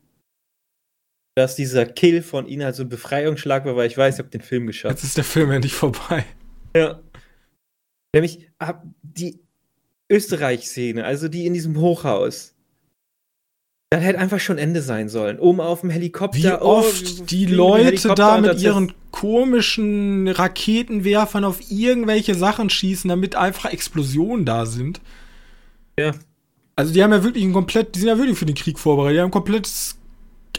dass dieser Kill von ihnen halt so ein Befreiungsschlag war, weil ich weiß, ich habe den Film geschafft. Jetzt ist der Film endlich vorbei. Ja. Nämlich die Österreich-Szene, also die in diesem Hochhaus. Das hätte einfach schon Ende sein sollen. Oben auf dem Helikopter. Wie oh, oft oh, die Leute da mit ihren komischen Raketenwerfern auf irgendwelche Sachen schießen, damit einfach Explosionen da sind. Ja. Also die haben ja wirklich ein komplett, die sind ja wirklich für den Krieg vorbereitet. Die haben ein komplettes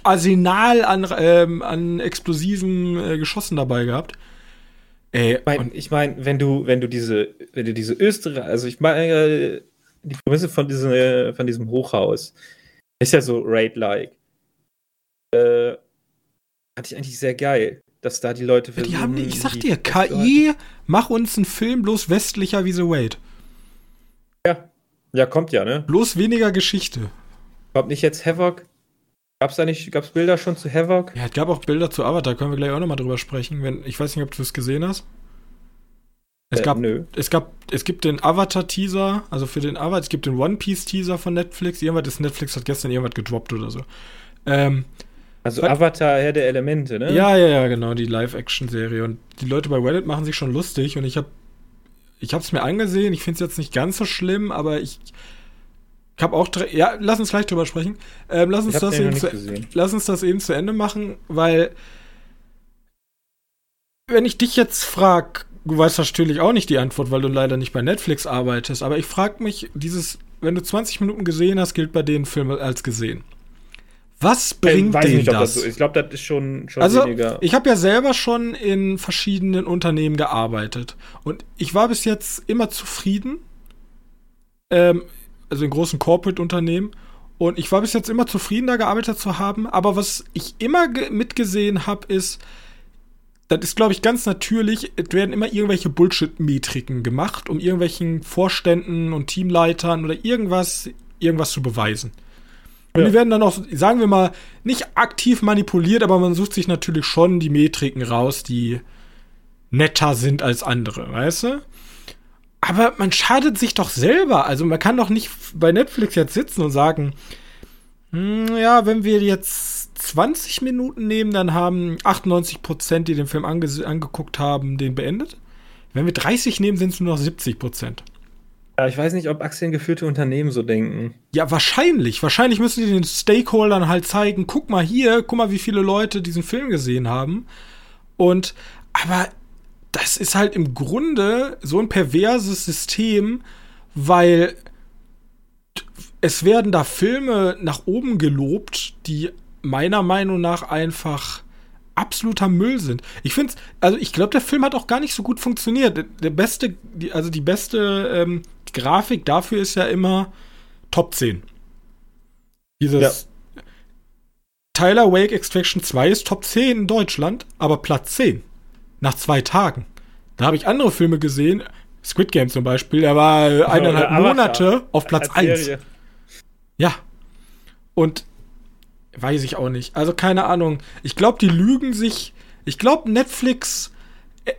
Arsenal an, ähm, an explosiven äh, Geschossen dabei gehabt. Ey, mein, ich meine, wenn du, wenn du diese, wenn du diese Österreich, also ich meine, äh, die Prämisse von, diese, von diesem Hochhaus ist ja so Raid-like. Äh, fand ich eigentlich sehr geil, dass da die Leute versuchen, ja, die haben, Ich sag dir, KI, mach uns einen Film bloß westlicher wie The Raid. Ja. Ja, kommt ja, ne? Bloß weniger Geschichte. Kommt nicht jetzt Havoc? Gab's da nicht, gab's Bilder schon zu Havoc? Ja, es gab auch Bilder zu Avatar, können wir gleich auch nochmal drüber sprechen. Wenn, ich weiß nicht, ob du es gesehen hast. Es, äh, gab, nö. es gab, es gibt den Avatar-Teaser, also für den Avatar, es gibt den One Piece-Teaser von Netflix. Irgendwas ist Netflix hat gestern irgendwas gedroppt oder so. Ähm, also Avatar, Herr der Elemente, ne? Ja, ja, ja, genau, die Live-Action-Serie. Und die Leute bei Reddit machen sich schon lustig und ich habe ich hab's mir angesehen. Ich finde es jetzt nicht ganz so schlimm, aber ich ich habe auch, ja, lass uns gleich drüber sprechen. Ähm, lass, uns das eben zu, lass uns das eben zu Ende machen, weil wenn ich dich jetzt frag, du weißt natürlich auch nicht die Antwort, weil du leider nicht bei Netflix arbeitest, aber ich frage mich, dieses, wenn du 20 Minuten gesehen hast, gilt bei den Film als gesehen. Was bringt weiß denen nicht, ob das? so ist. Ich glaube, das ist schon, schon Also, weniger. ich habe ja selber schon in verschiedenen Unternehmen gearbeitet. Und ich war bis jetzt immer zufrieden. Ähm, also in großen Corporate-Unternehmen. Und ich war bis jetzt immer zufrieden, da gearbeitet zu haben. Aber was ich immer ge- mitgesehen habe, ist, das ist, glaube ich, ganz natürlich, es werden immer irgendwelche Bullshit-Metriken gemacht, um irgendwelchen Vorständen und Teamleitern oder irgendwas, irgendwas zu beweisen. Und Ja. die werden dann auch, sagen wir mal, nicht aktiv manipuliert, aber man sucht sich natürlich schon die Metriken raus, die netter sind als andere, weißt du? Aber man schadet sich doch selber. Also man kann doch nicht bei Netflix jetzt sitzen und sagen, hm, ja, wenn wir jetzt 20 Minuten nehmen, dann haben 98 Prozent, die den Film ange angeguckt haben, den beendet. Wenn wir 30 nehmen, sind es nur noch 70 Prozent. Ja, ich weiß nicht, ob aktiengeführte Unternehmen so denken. Ja, wahrscheinlich. Wahrscheinlich müssen die den Stakeholdern halt zeigen, guck mal hier, guck mal, wie viele Leute diesen Film gesehen haben. Und, aber das ist halt im Grunde so ein perverses System, weil es werden da Filme nach oben gelobt, die meiner Meinung nach einfach absoluter Müll sind. Ich finde, also ich glaube, der Film hat auch gar nicht so gut funktioniert. Der, beste, die, also die beste ähm, Grafik dafür ist ja immer Top 10. Dieses Tyler Wake Extraction 2 ist Top 10 in Deutschland, aber Platz 10. Nach zwei Tagen. Da habe ich andere Filme gesehen, Squid Game zum Beispiel, der war eineinhalb Monate auf Platz als 1. Serie. Ja. Und weiß ich auch nicht. Also keine Ahnung. Ich glaube, die lügen sich. Ich glaube, Netflix. äh,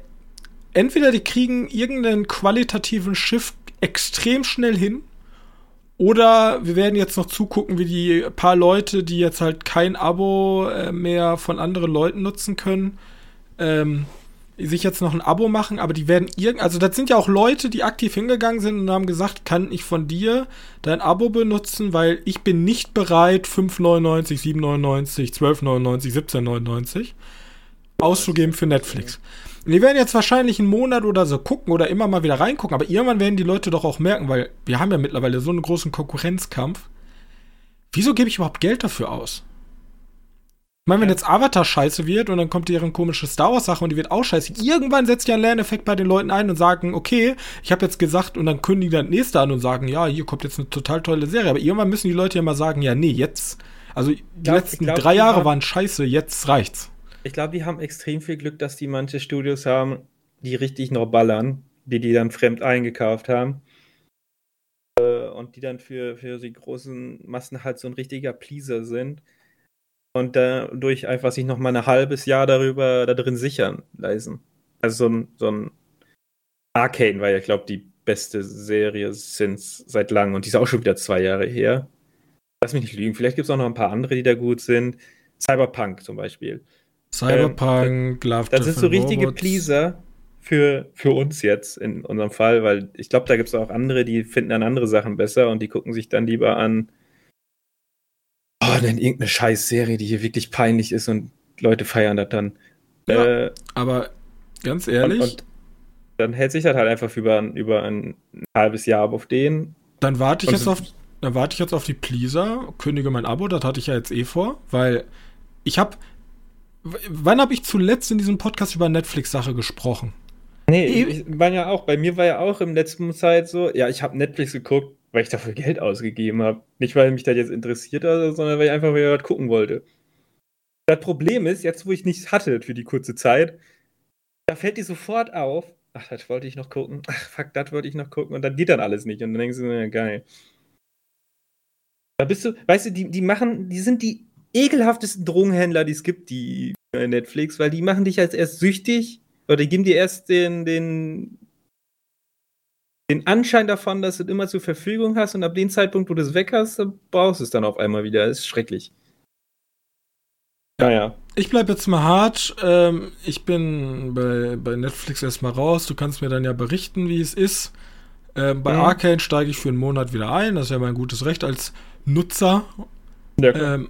Entweder die kriegen irgendeinen qualitativen Shift extrem schnell hin. Oder wir werden jetzt noch zugucken, wie die paar Leute, die jetzt halt kein Abo äh, mehr von anderen Leuten nutzen können, ähm, sich jetzt noch ein Abo machen, aber die werden irgend, also das sind ja auch Leute, die aktiv hingegangen sind und haben gesagt, kann ich von dir dein Abo benutzen, weil ich bin nicht bereit, 5,99, 7,99, 12,99, 17,99 auszugeben für Netflix. Und die werden jetzt wahrscheinlich einen Monat oder so gucken oder immer mal wieder reingucken, aber irgendwann werden die Leute doch auch merken, weil wir haben ja mittlerweile so einen großen Konkurrenzkampf. Wieso gebe ich überhaupt Geld dafür aus? Ich meine, wenn Ja. jetzt Avatar scheiße wird und dann kommt deren komische Star Wars Sache und die wird auch scheiße, irgendwann setzt ja ein Lerneffekt bei den Leuten ein und sagen, okay, ich habe jetzt gesagt und dann kündigen dann nächste an und sagen, ja, hier kommt jetzt eine total tolle Serie, aber irgendwann müssen die Leute ja mal sagen, ja, nee, jetzt, also die glaub- letzten glaub, drei Jahre haben- waren scheiße, jetzt reicht's. Ich glaube, die haben extrem viel Glück, dass die manche Studios haben, die richtig noch ballern, die die dann fremd eingekauft haben. Äh, Und die dann für, für die großen Massen halt so ein richtiger Pleaser sind. Und dadurch einfach sich noch mal ein halbes Jahr darüber da drin sichern leisten. Also so ein, so ein Arcane war ja, glaube ich, die beste Serie since seit langem. Und die ist auch schon wieder zwei Jahre her. Lass mich nicht lügen. Vielleicht gibt es auch noch ein paar andere, die da gut sind. Cyberpunk zum Beispiel. Cyberpunk, Love, Das sind so richtige Robots. Pleaser für, für uns jetzt in unserem Fall, weil ich glaube, da gibt es auch andere, die finden dann andere Sachen besser und die gucken sich dann lieber an, oh, dann irgendeine Scheißserie, die hier wirklich peinlich ist und Leute feiern das dann. Ja, Äh, Aber ganz und, ehrlich, und dann hält sich das halt einfach über, ein- über ein halbes Jahr auf den. dann warte ich und jetzt auf, dann warte ich jetzt auf die Pleaser, kündige mein Abo, das hatte ich ja jetzt eh vor, weil ich habe, wann habe ich zuletzt in diesem Podcast über Netflix-Sache gesprochen? Nee, Eh- ich, war ja auch, bei mir war ja auch im letzten Zeit so, ja, ich habe Netflix geguckt, weil ich dafür Geld ausgegeben habe. Nicht, weil mich das jetzt interessiert hat, sondern weil ich einfach wieder was gucken wollte. Das Problem ist, jetzt wo ich nichts hatte für die kurze Zeit, da fällt dir sofort auf, ach, das wollte ich noch gucken, ach, fuck, das wollte ich noch gucken und dann geht dann alles nicht und dann denkst du, ja, geil. Da bist du, weißt du, die, die machen, die sind die ekelhaftesten Drogenhändler, die es gibt, die Netflix, weil die machen dich als erst süchtig oder die geben dir erst den, den, den Anschein davon, dass du es immer zur Verfügung hast und ab dem Zeitpunkt, wo du es weg hast, brauchst du es dann auf einmal wieder. Das ist schrecklich. Naja. Ich bleibe jetzt mal hart. Ähm, ich bin bei, bei Netflix erstmal raus. Du kannst mir dann ja berichten, wie es ist. Ähm, bei Mhm. Arcane steige ich für einen Monat wieder ein. Das ist ja mein gutes Recht als Nutzer. Ja, Ähm,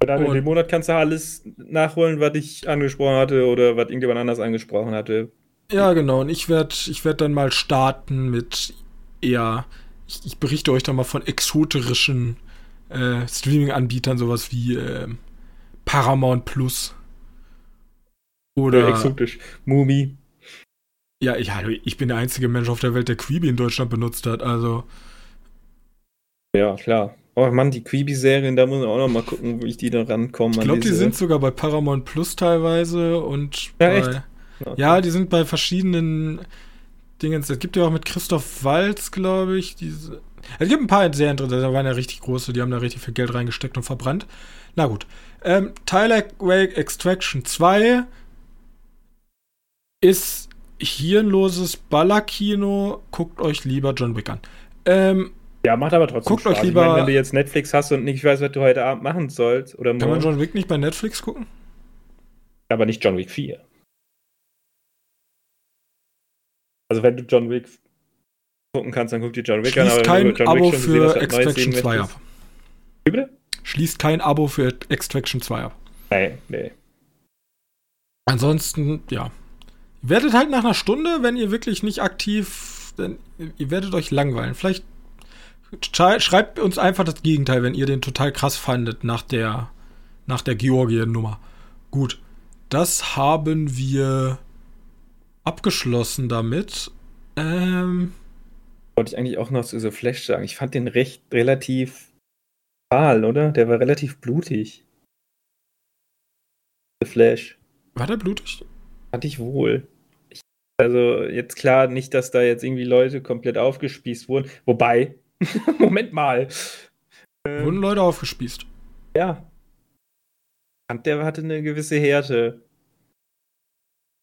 dann in und- dem Monat kannst du alles nachholen, was ich angesprochen hatte oder was irgendjemand anders angesprochen hatte. Ja, genau. Und ich werde ich werd dann mal starten mit eher, ich, ich berichte euch dann mal von exoterischen äh, Streaming-Anbietern, sowas wie äh, Paramount Plus. Oder. Ja, exotisch. Mumi. Ja, ich, ich bin der einzige Mensch auf der Welt, der Quibi in Deutschland benutzt hat, also. Ja, klar. Oh Mann, die Quibi-Serien, da muss man auch noch mal gucken, wie ich die da rankomme. Ich glaube, die sind sogar bei Paramount Plus teilweise und ja, bei, echt? Okay. Ja, die sind bei verschiedenen Dingen. Es gibt ja auch mit Christoph Walz, glaube ich, diese. Es gibt ein paar sehr interessante, da waren ja richtig große, die haben da richtig viel Geld reingesteckt und verbrannt. Na gut. Ähm, Tyler Wake Extraction 2 ist hirnloses Ballerkino. Guckt euch lieber John Wick an. Ähm, ja, macht aber trotzdem Guckt Spaß. euch lieber. Ich meine, wenn du jetzt Netflix hast und nicht weißt, was du heute Abend machen sollst oder Kann man John Wick nicht bei Netflix gucken? Aber nicht John Wick 4. Also wenn du John Wick gucken kannst, dann guck dir John Wick Schließt an. Aber kein John Abo Wick für gesehen, Extraction 2 ab. Wie bitte? Schließt kein Abo für Extraction 2 ab. Nee, nee. Ansonsten, ja. Ihr werdet halt nach einer Stunde, wenn ihr wirklich nicht aktiv, denn ihr werdet euch langweilen. Vielleicht Schreibt uns einfach das Gegenteil, wenn ihr den total krass fandet nach der, nach der Georgien-Nummer. Gut, das haben wir abgeschlossen damit. Ähm, Wollte ich eigentlich auch noch zu so Flash sagen. Ich fand den recht relativ fahl, oder? Der war relativ blutig. The Flash. War der blutig? Fand ich wohl. Ich, also jetzt klar, nicht, dass da jetzt irgendwie Leute komplett aufgespießt wurden. Wobei, [laughs] Moment mal. Ähm, Wurden Leute aufgespießt. Ja. Der hatte eine gewisse Härte.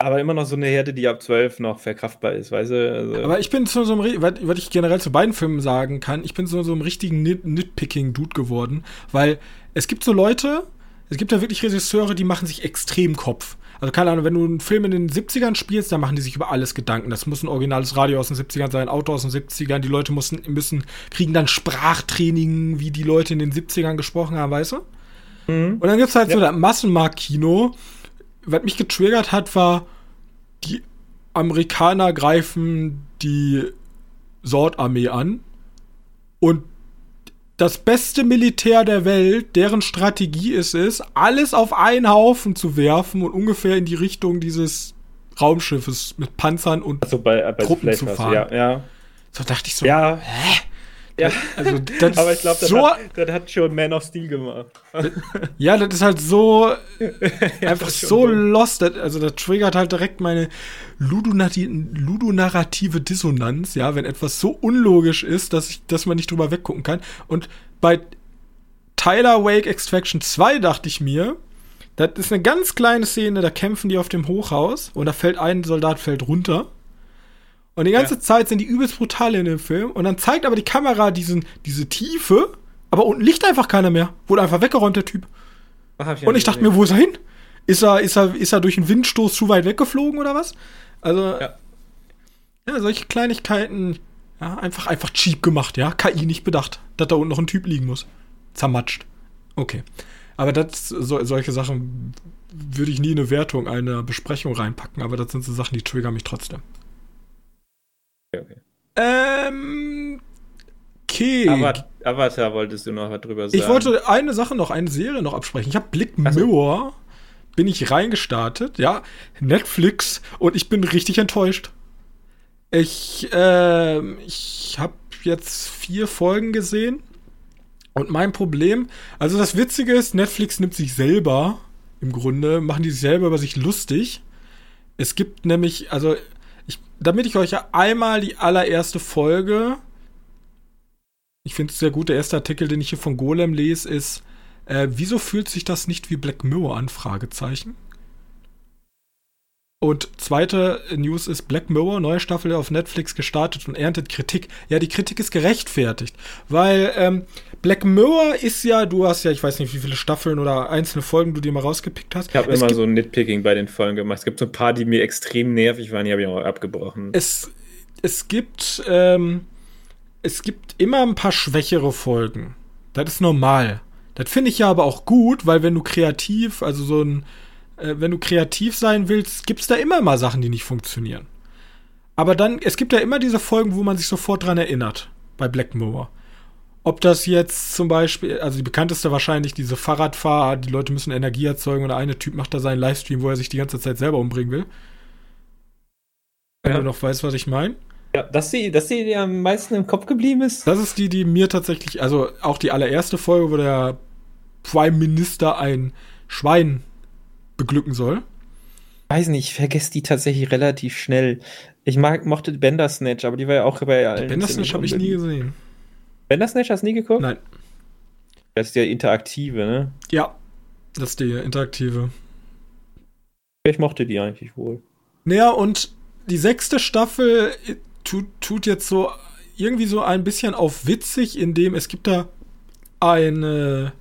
Aber immer noch so eine Härte, die ab 12 noch verkraftbar ist, weißt du? Also Aber ich bin zu so einem, was ich generell zu beiden Filmen sagen kann, ich bin zu so einem richtigen Nitpicking-Dude geworden, weil es gibt so Leute, es gibt ja wirklich Regisseure, die machen sich extrem Kopf. Also keine Ahnung, wenn du einen Film in den 70ern spielst, dann machen die sich über alles Gedanken. Das muss ein originales Radio aus den 70ern sein, Auto aus den 70ern. Die Leute müssen, müssen kriegen dann Sprachtraining, wie die Leute in den 70ern gesprochen haben, weißt du? Mhm. Und dann gibt's halt ja. so das Massenmarktkino. Was mich getriggert hat, war, die Amerikaner greifen die Sordarmee an und das beste Militär der Welt, deren Strategie ist es, alles auf einen Haufen zu werfen und ungefähr in die Richtung dieses Raumschiffes mit Panzern und also bei, bei Truppen zu fahren. Ja, ja. So dachte ich so, ja. hä? Ja, [laughs] also das aber ich glaube, das, so, hat, das hat schon Man of Steel gemacht. ja, das ist halt so [laughs] ja, einfach so lost. Das, also das triggert halt direkt meine ludonarrative Dissonanz, ja, wenn etwas so unlogisch ist, dass, ich, dass man nicht drüber weggucken kann. Und bei Tyler Wake Extraction 2 dachte ich mir, das ist eine ganz kleine Szene, da kämpfen die auf dem Hochhaus und da fällt ein Soldat fällt runter und die ganze ja. Zeit sind die übelst brutal in dem Film. Und dann zeigt aber die Kamera diesen, diese Tiefe, aber unten liegt einfach keiner mehr. Wurde einfach weggeräumt, der Typ. Ich und ich dachte mir, wo ist er hin? Ist er, ist, er, ist er durch einen Windstoß zu weit weggeflogen oder was? Also, ja, ja solche Kleinigkeiten, ja, einfach, einfach cheap gemacht, ja. KI nicht bedacht, dass da unten noch ein Typ liegen muss. Zermatscht. Okay. Aber das, so, solche Sachen würde ich nie in eine Wertung einer Besprechung reinpacken, aber das sind so Sachen, die triggern mich trotzdem. Ähm. Okay. Avatar, Avatar wolltest du noch was drüber sagen? Ich wollte eine Sache noch, eine Serie noch absprechen. Ich habe Blick Mirror, so. bin ich reingestartet, ja, Netflix und ich bin richtig enttäuscht. Ich, äh, ich habe jetzt vier Folgen gesehen und mein Problem, also das Witzige ist, Netflix nimmt sich selber, im Grunde, machen die sich selber über sich lustig. Es gibt nämlich, also damit ich euch einmal die allererste Folge, ich finde es sehr gut, der erste Artikel, den ich hier von Golem lese, ist, äh, wieso fühlt sich das nicht wie Black Mirror an? Fragezeichen. Und zweite News ist Black Mirror, neue Staffel auf Netflix gestartet und erntet Kritik. Ja, die Kritik ist gerechtfertigt, weil ähm, Black Mirror ist ja, du hast ja, ich weiß nicht, wie viele Staffeln oder einzelne Folgen du dir mal rausgepickt hast. Ich habe immer so ein Nitpicking bei den Folgen gemacht. Es gibt so ein paar, die mir extrem nervig waren, die habe ich auch abgebrochen. Es, es gibt, ähm, es gibt immer ein paar schwächere Folgen. Das ist normal. Das finde ich ja aber auch gut, weil wenn du kreativ, also so ein äh, wenn du kreativ sein willst, gibt es da immer mal Sachen, die nicht funktionieren. Aber dann, es gibt ja immer diese Folgen, wo man sich sofort dran erinnert. Bei Black Mirror. ob das jetzt zum Beispiel, also die bekannteste wahrscheinlich diese Fahrradfahrer, die Leute müssen Energie erzeugen und der eine Typ macht da seinen Livestream, wo er sich die ganze Zeit selber umbringen will. Wenn ja. du noch weißt, was ich meine. Ja, dass sie, dass sie dir am meisten im Kopf geblieben ist. Das ist die, die mir tatsächlich, also auch die allererste Folge, wo der Prime Minister ein Schwein beglücken soll. Weiß nicht, ich vergesse die tatsächlich relativ schnell. Ich mag, mochte Bandersnatch, aber die war ja auch bei allen. Bandersnatch habe ich nie gesehen. Bandersnatch hast du nie geguckt? Nein. Das ist der interaktive, ne? Ja, das ist die interaktive. Ich mochte die eigentlich wohl. Naja, und die sechste Staffel tut, tut jetzt so irgendwie so ein bisschen auf witzig, indem es gibt da eine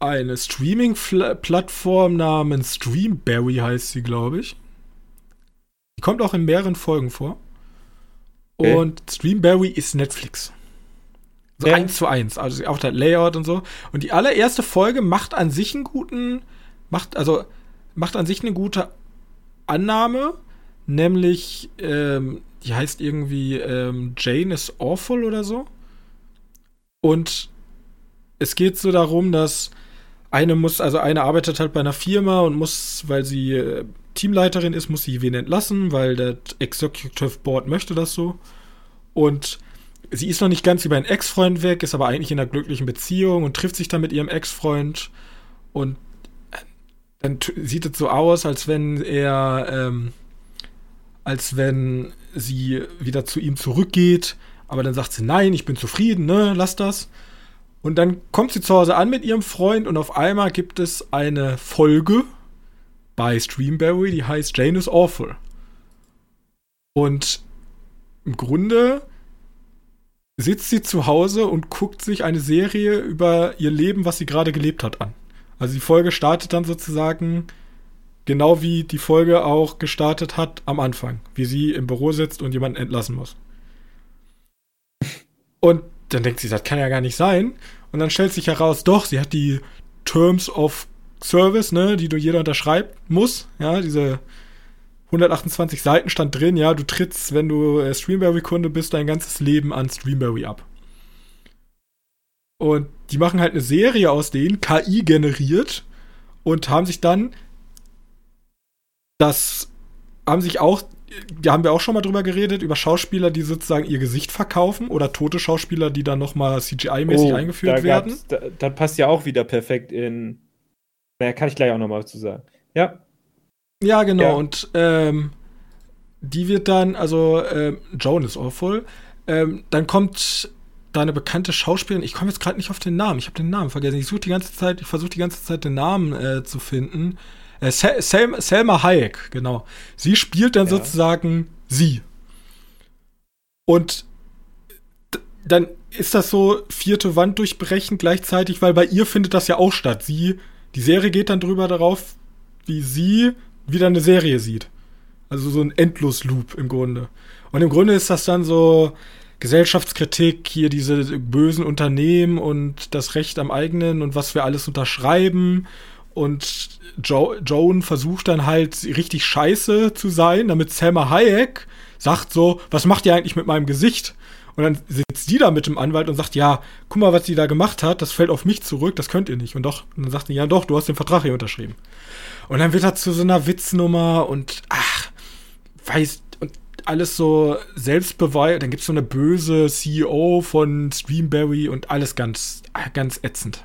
eine Streaming-Plattform namens Streamberry heißt sie, glaube ich. Die kommt auch in mehreren Folgen vor. Okay. Und Streamberry ist Netflix. So ja. eins zu eins. Also auch der Layout und so. Und die allererste Folge macht an sich einen guten, macht, also, macht an sich eine gute Annahme, nämlich, ähm, die heißt irgendwie ähm, Jane is Awful oder so. Und es geht so darum, dass eine muss, also eine arbeitet halt bei einer Firma und muss, weil sie äh, Teamleiterin ist, muss sie wen entlassen, weil der Executive Board möchte das so. Und sie ist noch nicht ganz über einen Ex-Freund weg, ist aber eigentlich in einer glücklichen Beziehung und trifft sich dann mit ihrem Ex-Freund. Und äh, dann sieht es so aus, als wenn er, ähm, als wenn sie wieder zu ihm zurückgeht. Aber dann sagt sie, nein, ich bin zufrieden, ne, lass das. Und dann kommt sie zu Hause an mit ihrem Freund und auf einmal gibt es eine Folge bei Streamberry, die heißt Jane is Awful. Und im Grunde sitzt sie zu Hause und guckt sich eine Serie über ihr Leben, was sie gerade gelebt hat, an. Also die Folge startet dann sozusagen genau wie die Folge auch gestartet hat am Anfang, wie sie im Büro sitzt und jemanden entlassen muss. Und dann denkt sie, das kann ja gar nicht sein. Und dann stellt sich heraus, doch, sie hat die Terms of Service, ne, die du jeder unterschreiben muss. Ja, diese 128 Seiten stand drin, ja, du trittst, wenn du äh, Streamberry-Kunde bist, dein ganzes Leben an Streamberry ab. Und die machen halt eine Serie aus denen, KI generiert, und haben sich dann das haben sich auch da haben wir auch schon mal drüber geredet, über Schauspieler, die sozusagen ihr Gesicht verkaufen oder tote Schauspieler, die dann nochmal CGI-mäßig oh, eingeführt da werden. Da, das passt ja auch wieder perfekt in. Naja, kann ich gleich auch nochmal zu sagen. Ja. Ja, genau. Ja. Und ähm, die wird dann, also ähm, Joan ist awful. Ähm, dann kommt da eine bekannte Schauspielerin. Ich komme jetzt gerade nicht auf den Namen. Ich habe den Namen vergessen. Ich suche die ganze Zeit, ich versuche die ganze Zeit den Namen äh, zu finden. Äh, Sel Selma Hayek, genau. Sie spielt dann ja. sozusagen sie. Und dann ist das so vierte Wand durchbrechen gleichzeitig, weil bei ihr findet das ja auch statt. Sie, die Serie geht dann drüber darauf, wie sie wieder eine Serie sieht. Also so ein Endlosloop im Grunde. Und im Grunde ist das dann so Gesellschaftskritik, hier diese bösen Unternehmen und das Recht am eigenen und was wir alles unterschreiben und jo Joan versucht dann halt richtig scheiße zu sein, damit Selma Hayek sagt so, was macht ihr eigentlich mit meinem Gesicht? Und dann sitzt die da mit dem Anwalt und sagt, ja, guck mal, was sie da gemacht hat, das fällt auf mich zurück, das könnt ihr nicht. Und doch, und dann sagt sie, ja doch, du hast den Vertrag hier unterschrieben. Und dann wird er zu so einer Witznummer und ach, weiß, und alles so Selbstbeweis, dann gibt's so eine böse CEO von Streamberry und alles ganz, ganz ätzend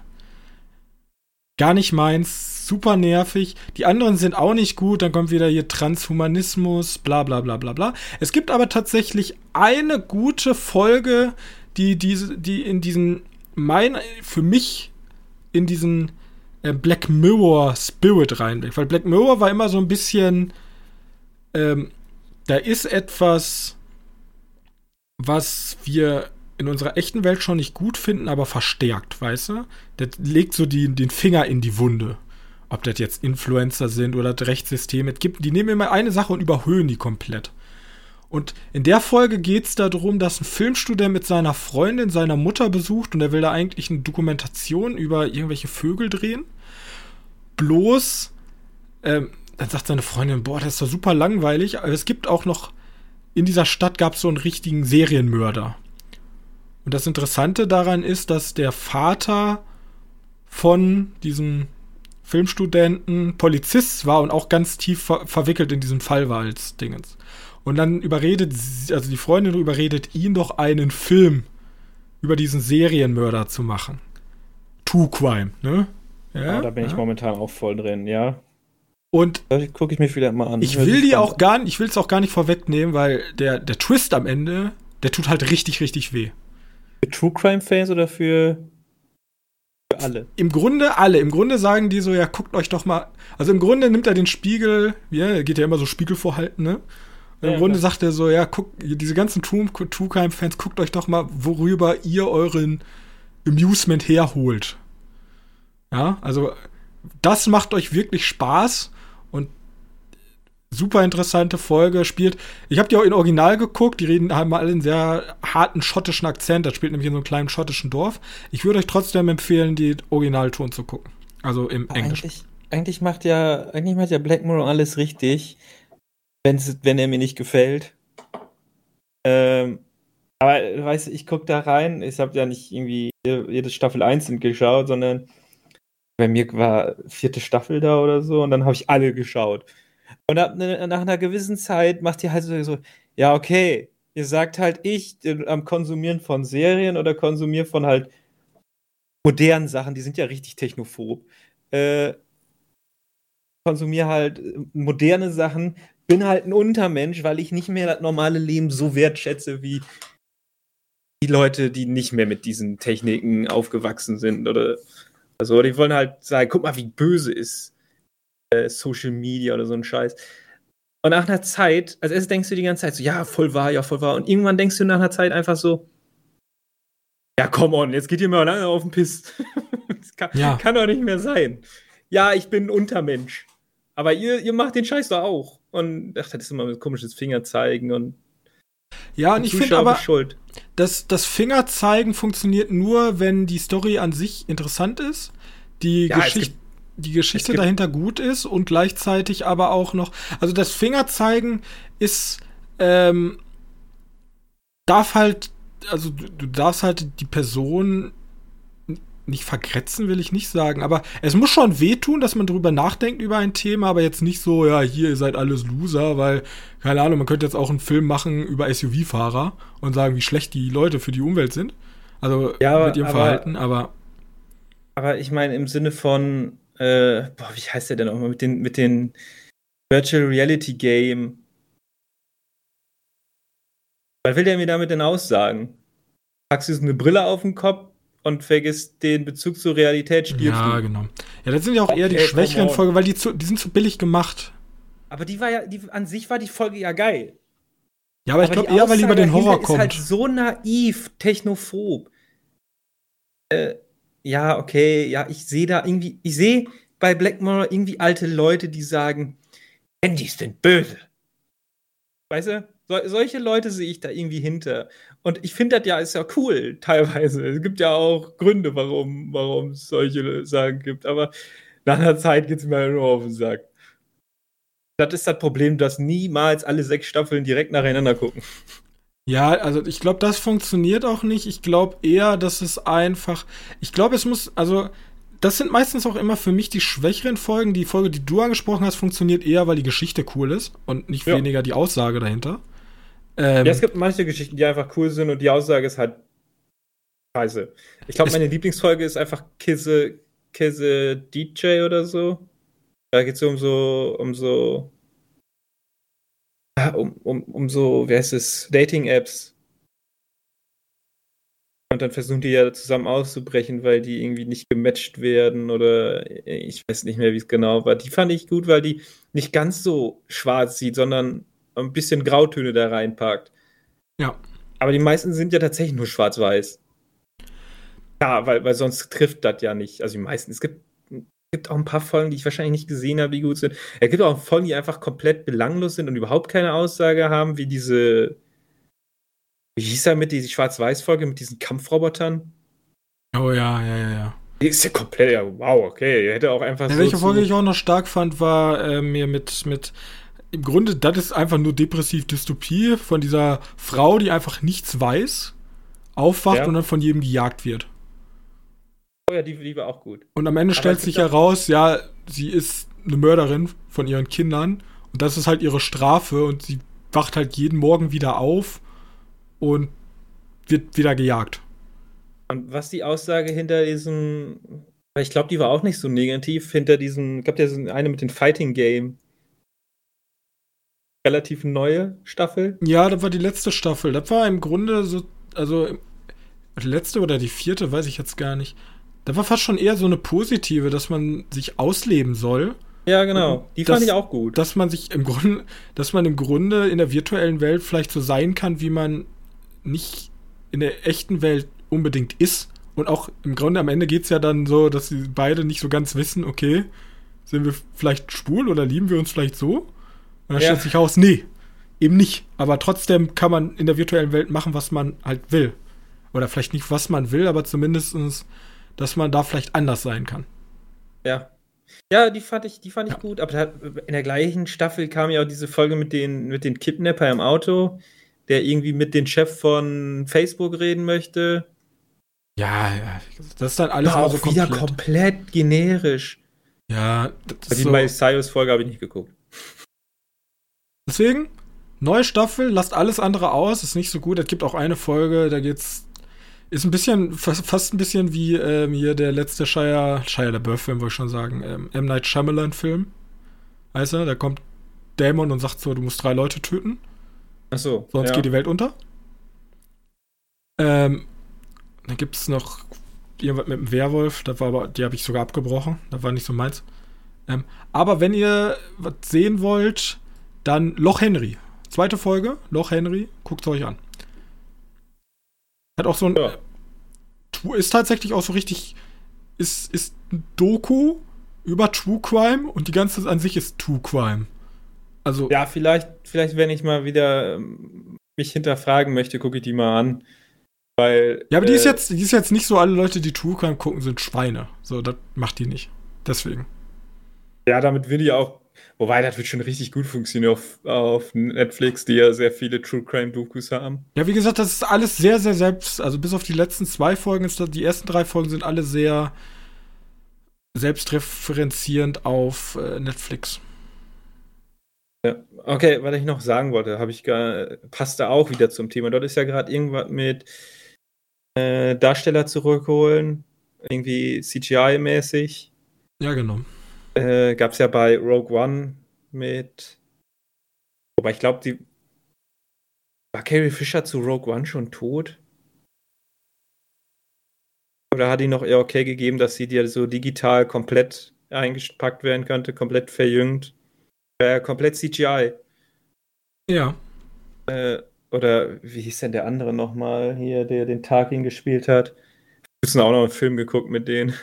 gar nicht meins, super nervig. Die anderen sind auch nicht gut, dann kommt wieder hier Transhumanismus, bla bla bla bla bla. Es gibt aber tatsächlich eine gute Folge, die diese, die in diesen, mein, für mich in diesen äh, Black Mirror Spirit reinblickt. Weil Black Mirror war immer so ein bisschen, ähm, da ist etwas, was wir in unserer echten Welt schon nicht gut finden, aber verstärkt, weißt du? Der legt so die, den Finger in die Wunde. Ob das jetzt Influencer sind oder das Rechtssystem. Es gibt, die nehmen immer eine Sache und überhöhen die komplett. Und in der Folge geht es darum, dass ein Filmstudent mit seiner Freundin seiner Mutter besucht und er will da eigentlich eine Dokumentation über irgendwelche Vögel drehen. Bloß, ähm, dann sagt seine Freundin, boah, das ist doch super langweilig, aber es gibt auch noch, in dieser Stadt gab es so einen richtigen Serienmörder. Und das Interessante daran ist, dass der Vater von diesem Filmstudenten Polizist war und auch ganz tief ver verwickelt in diesem Fall war als Dingens. Und dann überredet, also die Freundin überredet ihn doch einen Film über diesen Serienmörder zu machen. True Crime, ne? Ja, oh, da bin ja. ich momentan auch voll drin, ja. Und gucke ich mir vielleicht mal an. Ich will die auch gar nicht, ich will es auch gar nicht vorwegnehmen, weil der, der Twist am Ende, der tut halt richtig, richtig weh. Für True Crime Fans oder für, für alle? Im Grunde alle. Im Grunde sagen die so, ja, guckt euch doch mal. Also im Grunde nimmt er den Spiegel, ja, geht ja immer so Spiegel vorhalten, ne? Im ja, Grunde ja. sagt er so, ja, guckt, diese ganzen True, True Crime Fans, guckt euch doch mal, worüber ihr euren Amusement herholt. Ja, also das macht euch wirklich Spaß super interessante Folge spielt. Ich habe die auch in Original geguckt, die reden haben alle einen sehr harten schottischen Akzent, das spielt nämlich in so einem kleinen schottischen Dorf. Ich würde euch trotzdem empfehlen, die Originalton zu gucken. Also im Englischen. Eigentlich, eigentlich macht ja eigentlich macht ja Black Mirror alles richtig, wenn's, wenn er mir nicht gefällt. Ähm, aber weißt du, ich gucke da rein, ich habe ja nicht irgendwie jede Staffel einzeln geschaut, sondern bei mir war vierte Staffel da oder so und dann habe ich alle geschaut. Und ab, ne, nach einer gewissen Zeit macht ihr halt so, ja, okay, ihr sagt halt, ich am Konsumieren von Serien oder Konsumieren von halt modernen Sachen, die sind ja richtig technophob, äh, konsumiere halt äh, moderne Sachen, bin halt ein Untermensch, weil ich nicht mehr das normale Leben so wertschätze wie die Leute, die nicht mehr mit diesen Techniken aufgewachsen sind oder also die wollen halt sagen, guck mal, wie böse ist äh, Social Media oder so ein Scheiß. Und nach einer Zeit, als erstes denkst du die ganze Zeit so, ja, voll wahr, ja, voll wahr. Und irgendwann denkst du nach einer Zeit einfach so, ja, come on, jetzt geht ihr mal lange auf den Piss. [laughs] das kann, ja. kann doch nicht mehr sein. Ja, ich bin ein Untermensch. Aber ihr, ihr macht den Scheiß doch auch. Und ach, das ist immer ein komisches Fingerzeigen und ja, und ich finde aber, schuld. Das, das Fingerzeigen funktioniert nur, wenn die Story an sich interessant ist, die, ja, Geschicht, gibt, die Geschichte dahinter gut ist und gleichzeitig aber auch noch. Also das Fingerzeigen ist, ähm, darf halt, also du, du darfst halt die Person nicht vergrätzen will ich nicht sagen, aber es muss schon wehtun, dass man drüber nachdenkt über ein Thema, aber jetzt nicht so, ja, hier, ihr seid alles Loser, weil, keine Ahnung, man könnte jetzt auch einen Film machen über SUV-Fahrer und sagen, wie schlecht die Leute für die Umwelt sind. Also ja, mit ihrem aber, Verhalten, aber. Aber ich meine, im Sinne von, äh, boah, wie heißt der denn auch mal mit den, mit den Virtual Reality Game? Was will der mir damit denn aussagen? Packst du eine Brille auf den Kopf und vergisst den Bezug zur Realität Ja, genau. Ja, das sind ja auch okay, eher die schwächeren Folgen, weil die, zu, die sind zu billig gemacht. Aber die war ja, die, an sich war die Folge ja geil. Ja, aber, aber ich glaube eher, weil die über den Horror kommt. ist halt so naiv, technophob. Äh, ja, okay, ja, ich sehe da irgendwie, ich sehe bei Black Mirror irgendwie alte Leute, die sagen, Handys sind böse. Weißt du? So, solche Leute sehe ich da irgendwie hinter. Und ich finde das ja ist ja cool, teilweise. Es gibt ja auch Gründe, warum, warum es solche Sachen gibt. Aber nach einer Zeit geht es mir nur auf den Sack. Das ist das Problem, dass niemals alle sechs Staffeln direkt nacheinander gucken. Ja, also ich glaube, das funktioniert auch nicht. Ich glaube eher, dass es einfach. Ich glaube, es muss, also das sind meistens auch immer für mich die schwächeren Folgen. Die Folge, die du angesprochen hast, funktioniert eher, weil die Geschichte cool ist und nicht ja. weniger die Aussage dahinter. Ähm, ja, es gibt manche Geschichten, die einfach cool sind und die Aussage ist halt scheiße. Ich glaube, meine Lieblingsfolge ist einfach Kisse, Kisse DJ oder so. Da geht es um so, um so, um, um, um so, wie heißt es, Dating-Apps. Und dann versuchen die ja zusammen auszubrechen, weil die irgendwie nicht gematcht werden oder ich weiß nicht mehr, wie es genau war. Die fand ich gut, weil die nicht ganz so schwarz sieht, sondern ein bisschen Grautöne da reinpackt. Ja. Aber die meisten sind ja tatsächlich nur schwarz-weiß. Ja, weil, weil sonst trifft das ja nicht. Also die meisten. Es gibt, gibt auch ein paar Folgen, die ich wahrscheinlich nicht gesehen habe, die gut sind. Es gibt auch Folgen, die einfach komplett belanglos sind und überhaupt keine Aussage haben, wie diese. Wie hieß er mit dieser Schwarz-Weiß-Folge mit diesen Kampfrobotern? Oh ja, ja, ja, ja. Die ist ja komplett, ja, wow, okay. Er hätte auch einfach. Ja, so welche Folge ich auch noch stark fand, war äh, mir mit, mit im Grunde, das ist einfach nur depressiv Dystopie von dieser Frau, die einfach nichts weiß, aufwacht Ja. und dann von jedem gejagt wird. Oh ja, die, die war auch gut. Und am Ende Aber stellt sich heraus, ja, sie ist eine Mörderin von ihren Kindern und das ist halt ihre Strafe und sie wacht halt jeden Morgen wieder auf und wird wieder gejagt. Und was die Aussage hinter diesem, ich glaube, die war auch nicht so negativ, hinter diesem, ich glaube, der ist eine mit dem Fighting Game. Relativ neue Staffel. Ja, das war die letzte Staffel. Das war im Grunde so, also die letzte oder die vierte, weiß ich jetzt gar nicht. Das war fast schon eher so eine positive, dass man sich ausleben soll. Ja, genau. Die fand Das- ich auch gut. dass man sich im Grunde, dass man im Grunde in der virtuellen Welt vielleicht so sein kann, wie man nicht in der echten Welt unbedingt ist. Und auch im Grunde am Ende geht's ja dann so, dass sie beide nicht so ganz wissen, okay, sind wir vielleicht schwul oder lieben wir uns vielleicht so? Und dann Ja. stellt sich raus, nee, eben nicht. Aber trotzdem kann man in der virtuellen Welt machen, was man halt will. Oder vielleicht nicht, was man will, aber zumindestens, dass man da vielleicht anders sein kann. Ja. Ja, die fand ich, die fand ich Ja. gut. Aber da, in der gleichen Staffel kam ja auch diese Folge mit den, mit den Kidnapper im Auto, der irgendwie mit dem Chef von Facebook reden möchte. Ja, ja, das ist dann alles auch so wieder komplett. komplett generisch. Ja, das ist Die so. Miley Cyrus Folge habe ich nicht geguckt. Deswegen, neue Staffel, lasst alles andere aus, ist nicht so gut. Es gibt auch eine Folge, da geht's. Ist ein bisschen, fast, fast ein bisschen wie ähm, hier der letzte Shia, Shia LaBeouf-Film, wollte ich schon sagen, ähm, M. Night Shyamalan-Film. Weißt du, da kommt Dämon und sagt so, du musst drei Leute töten, Achso. sonst ja. geht die Welt unter. Ähm, dann gibt's noch irgendwas mit dem Werwolf, das war aber, die habe ich sogar abgebrochen, das war nicht so meins. Ähm, aber wenn ihr was sehen wollt, dann Loch Henry. Zweite Folge, Loch Henry, guckt euch an. Hat auch so ein. Ja. äh, Ist tatsächlich auch so richtig. Ist, ist ein Doku über True Crime und die ganze an sich ist True Crime. Also, Ja, vielleicht, vielleicht, wenn ich mal wieder ähm, mich hinterfragen möchte, gucke ich die mal an. Weil. ja, aber die ist äh, jetzt, die ist jetzt nicht so, alle Leute, die True Crime gucken, sind Schweine. So, das macht die nicht. Deswegen. Ja, damit will ich auch. Wobei, das wird schon richtig gut funktionieren auf, auf Netflix, die ja sehr viele True Crime Dokus haben. Ja, wie gesagt, das ist alles sehr, sehr selbst. Also bis auf die letzten zwei Folgen ist das, die ersten drei Folgen sind alle sehr selbstreferenzierend auf äh, Netflix. Ja. Okay, was ich noch sagen wollte, habe ich gar, passt da auch wieder zum Thema. Dort ist ja gerade irgendwas mit äh, Darsteller zurückholen, irgendwie CGI-mäßig. Ja, genau. Äh, Gab es ja bei Rogue One mit. Wobei ich glaube, die. War Carrie Fisher zu Rogue One schon tot? Oder hat die noch eher okay gegeben, dass sie dir so digital komplett eingepackt werden könnte, komplett verjüngt? Äh, komplett CGI. Ja. Äh, oder wie hieß denn der andere nochmal hier, der den Tarkin gespielt hat? Wir müssen auch noch einen Film geguckt mit denen.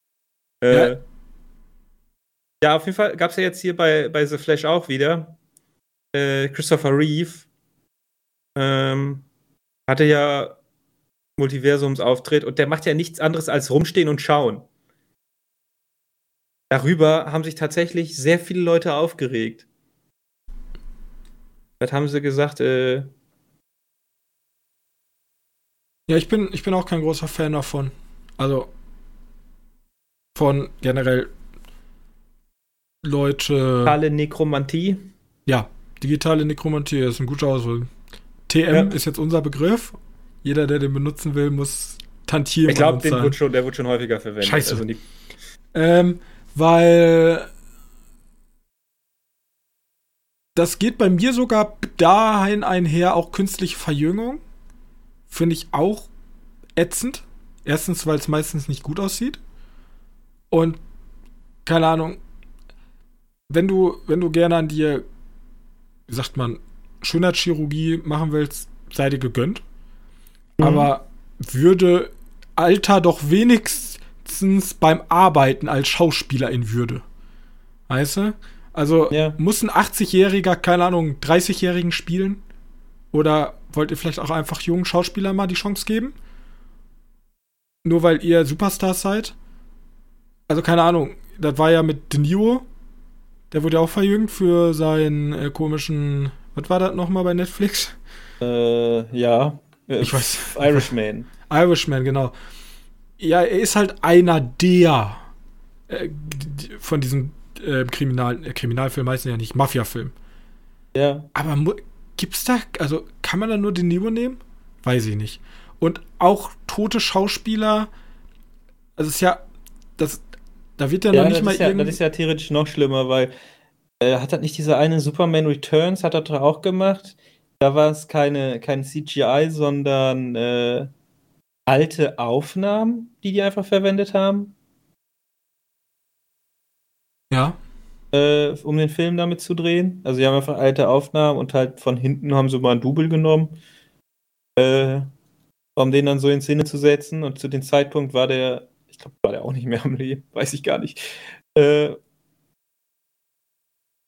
[laughs] äh, Ja. Ja. auf jeden Fall gab es ja jetzt hier bei, bei The Flash auch wieder. Äh, Christopher Reeve ähm, hatte ja Multiversumsauftritt und der macht ja nichts anderes als rumstehen und schauen. Darüber haben sich tatsächlich sehr viele Leute aufgeregt. Das haben sie gesagt, äh, Ja, ich bin, ich bin auch kein großer Fan davon. Also von generell Leute. digitale Nekromantie. Ja, digitale Nekromantie ist ein guter Auswahl. TM Ja. ist jetzt unser Begriff. Jeder, der den benutzen will, muss Tantiemen Ich glaube, der wird schon häufiger verwendet. Scheiße. Also Ähm, weil das geht bei mir sogar dahin einher, auch künstliche Verjüngung. Finde ich auch ätzend. Erstens, weil es meistens nicht gut aussieht. Und keine Ahnung, wenn du, wenn du gerne an dir, wie sagt man, Schönheitschirurgie machen willst, sei dir gegönnt. Mhm. Aber würde Alter doch wenigstens beim Arbeiten als Schauspieler in Würde. Weißt du? Also Ja. muss ein 80-Jähriger, keine Ahnung, 30-Jährigen spielen? Oder wollt ihr vielleicht auch einfach jungen Schauspielern mal die Chance geben? Nur weil ihr Superstars seid? Also keine Ahnung, das war ja mit De Niro. Der wurde ja auch verjüngt für seinen äh, komischen, was war das nochmal bei Netflix? äh, ja. Äh, Ich weiß. [laughs] Irishman. Irishman, genau. Ja, er ist halt einer der äh, von diesen äh, Kriminal, äh, Kriminalfilmen heißen ja nicht, Mafia-Film. Ja. Aber gibt's da, also kann man da nur De Niro nehmen? Weiß ich nicht. Und auch tote Schauspieler, also es ist ja, das, da wird ja, Ja, noch nicht mal ja, irgend- das ist ja theoretisch noch schlimmer, weil äh, hat das nicht dieser eine Superman Returns, hat er doch auch gemacht? Da war es keine, kein CGI, sondern äh, alte Aufnahmen, die die einfach verwendet haben, ja. äh, um den Film damit zu drehen. Also die haben einfach alte Aufnahmen und halt von hinten haben sie mal ein Double genommen, äh, um den dann so in Szene zu setzen. Und zu dem Zeitpunkt war der, glaube, war der auch nicht mehr am Leben, [laughs] weiß ich gar nicht. Äh,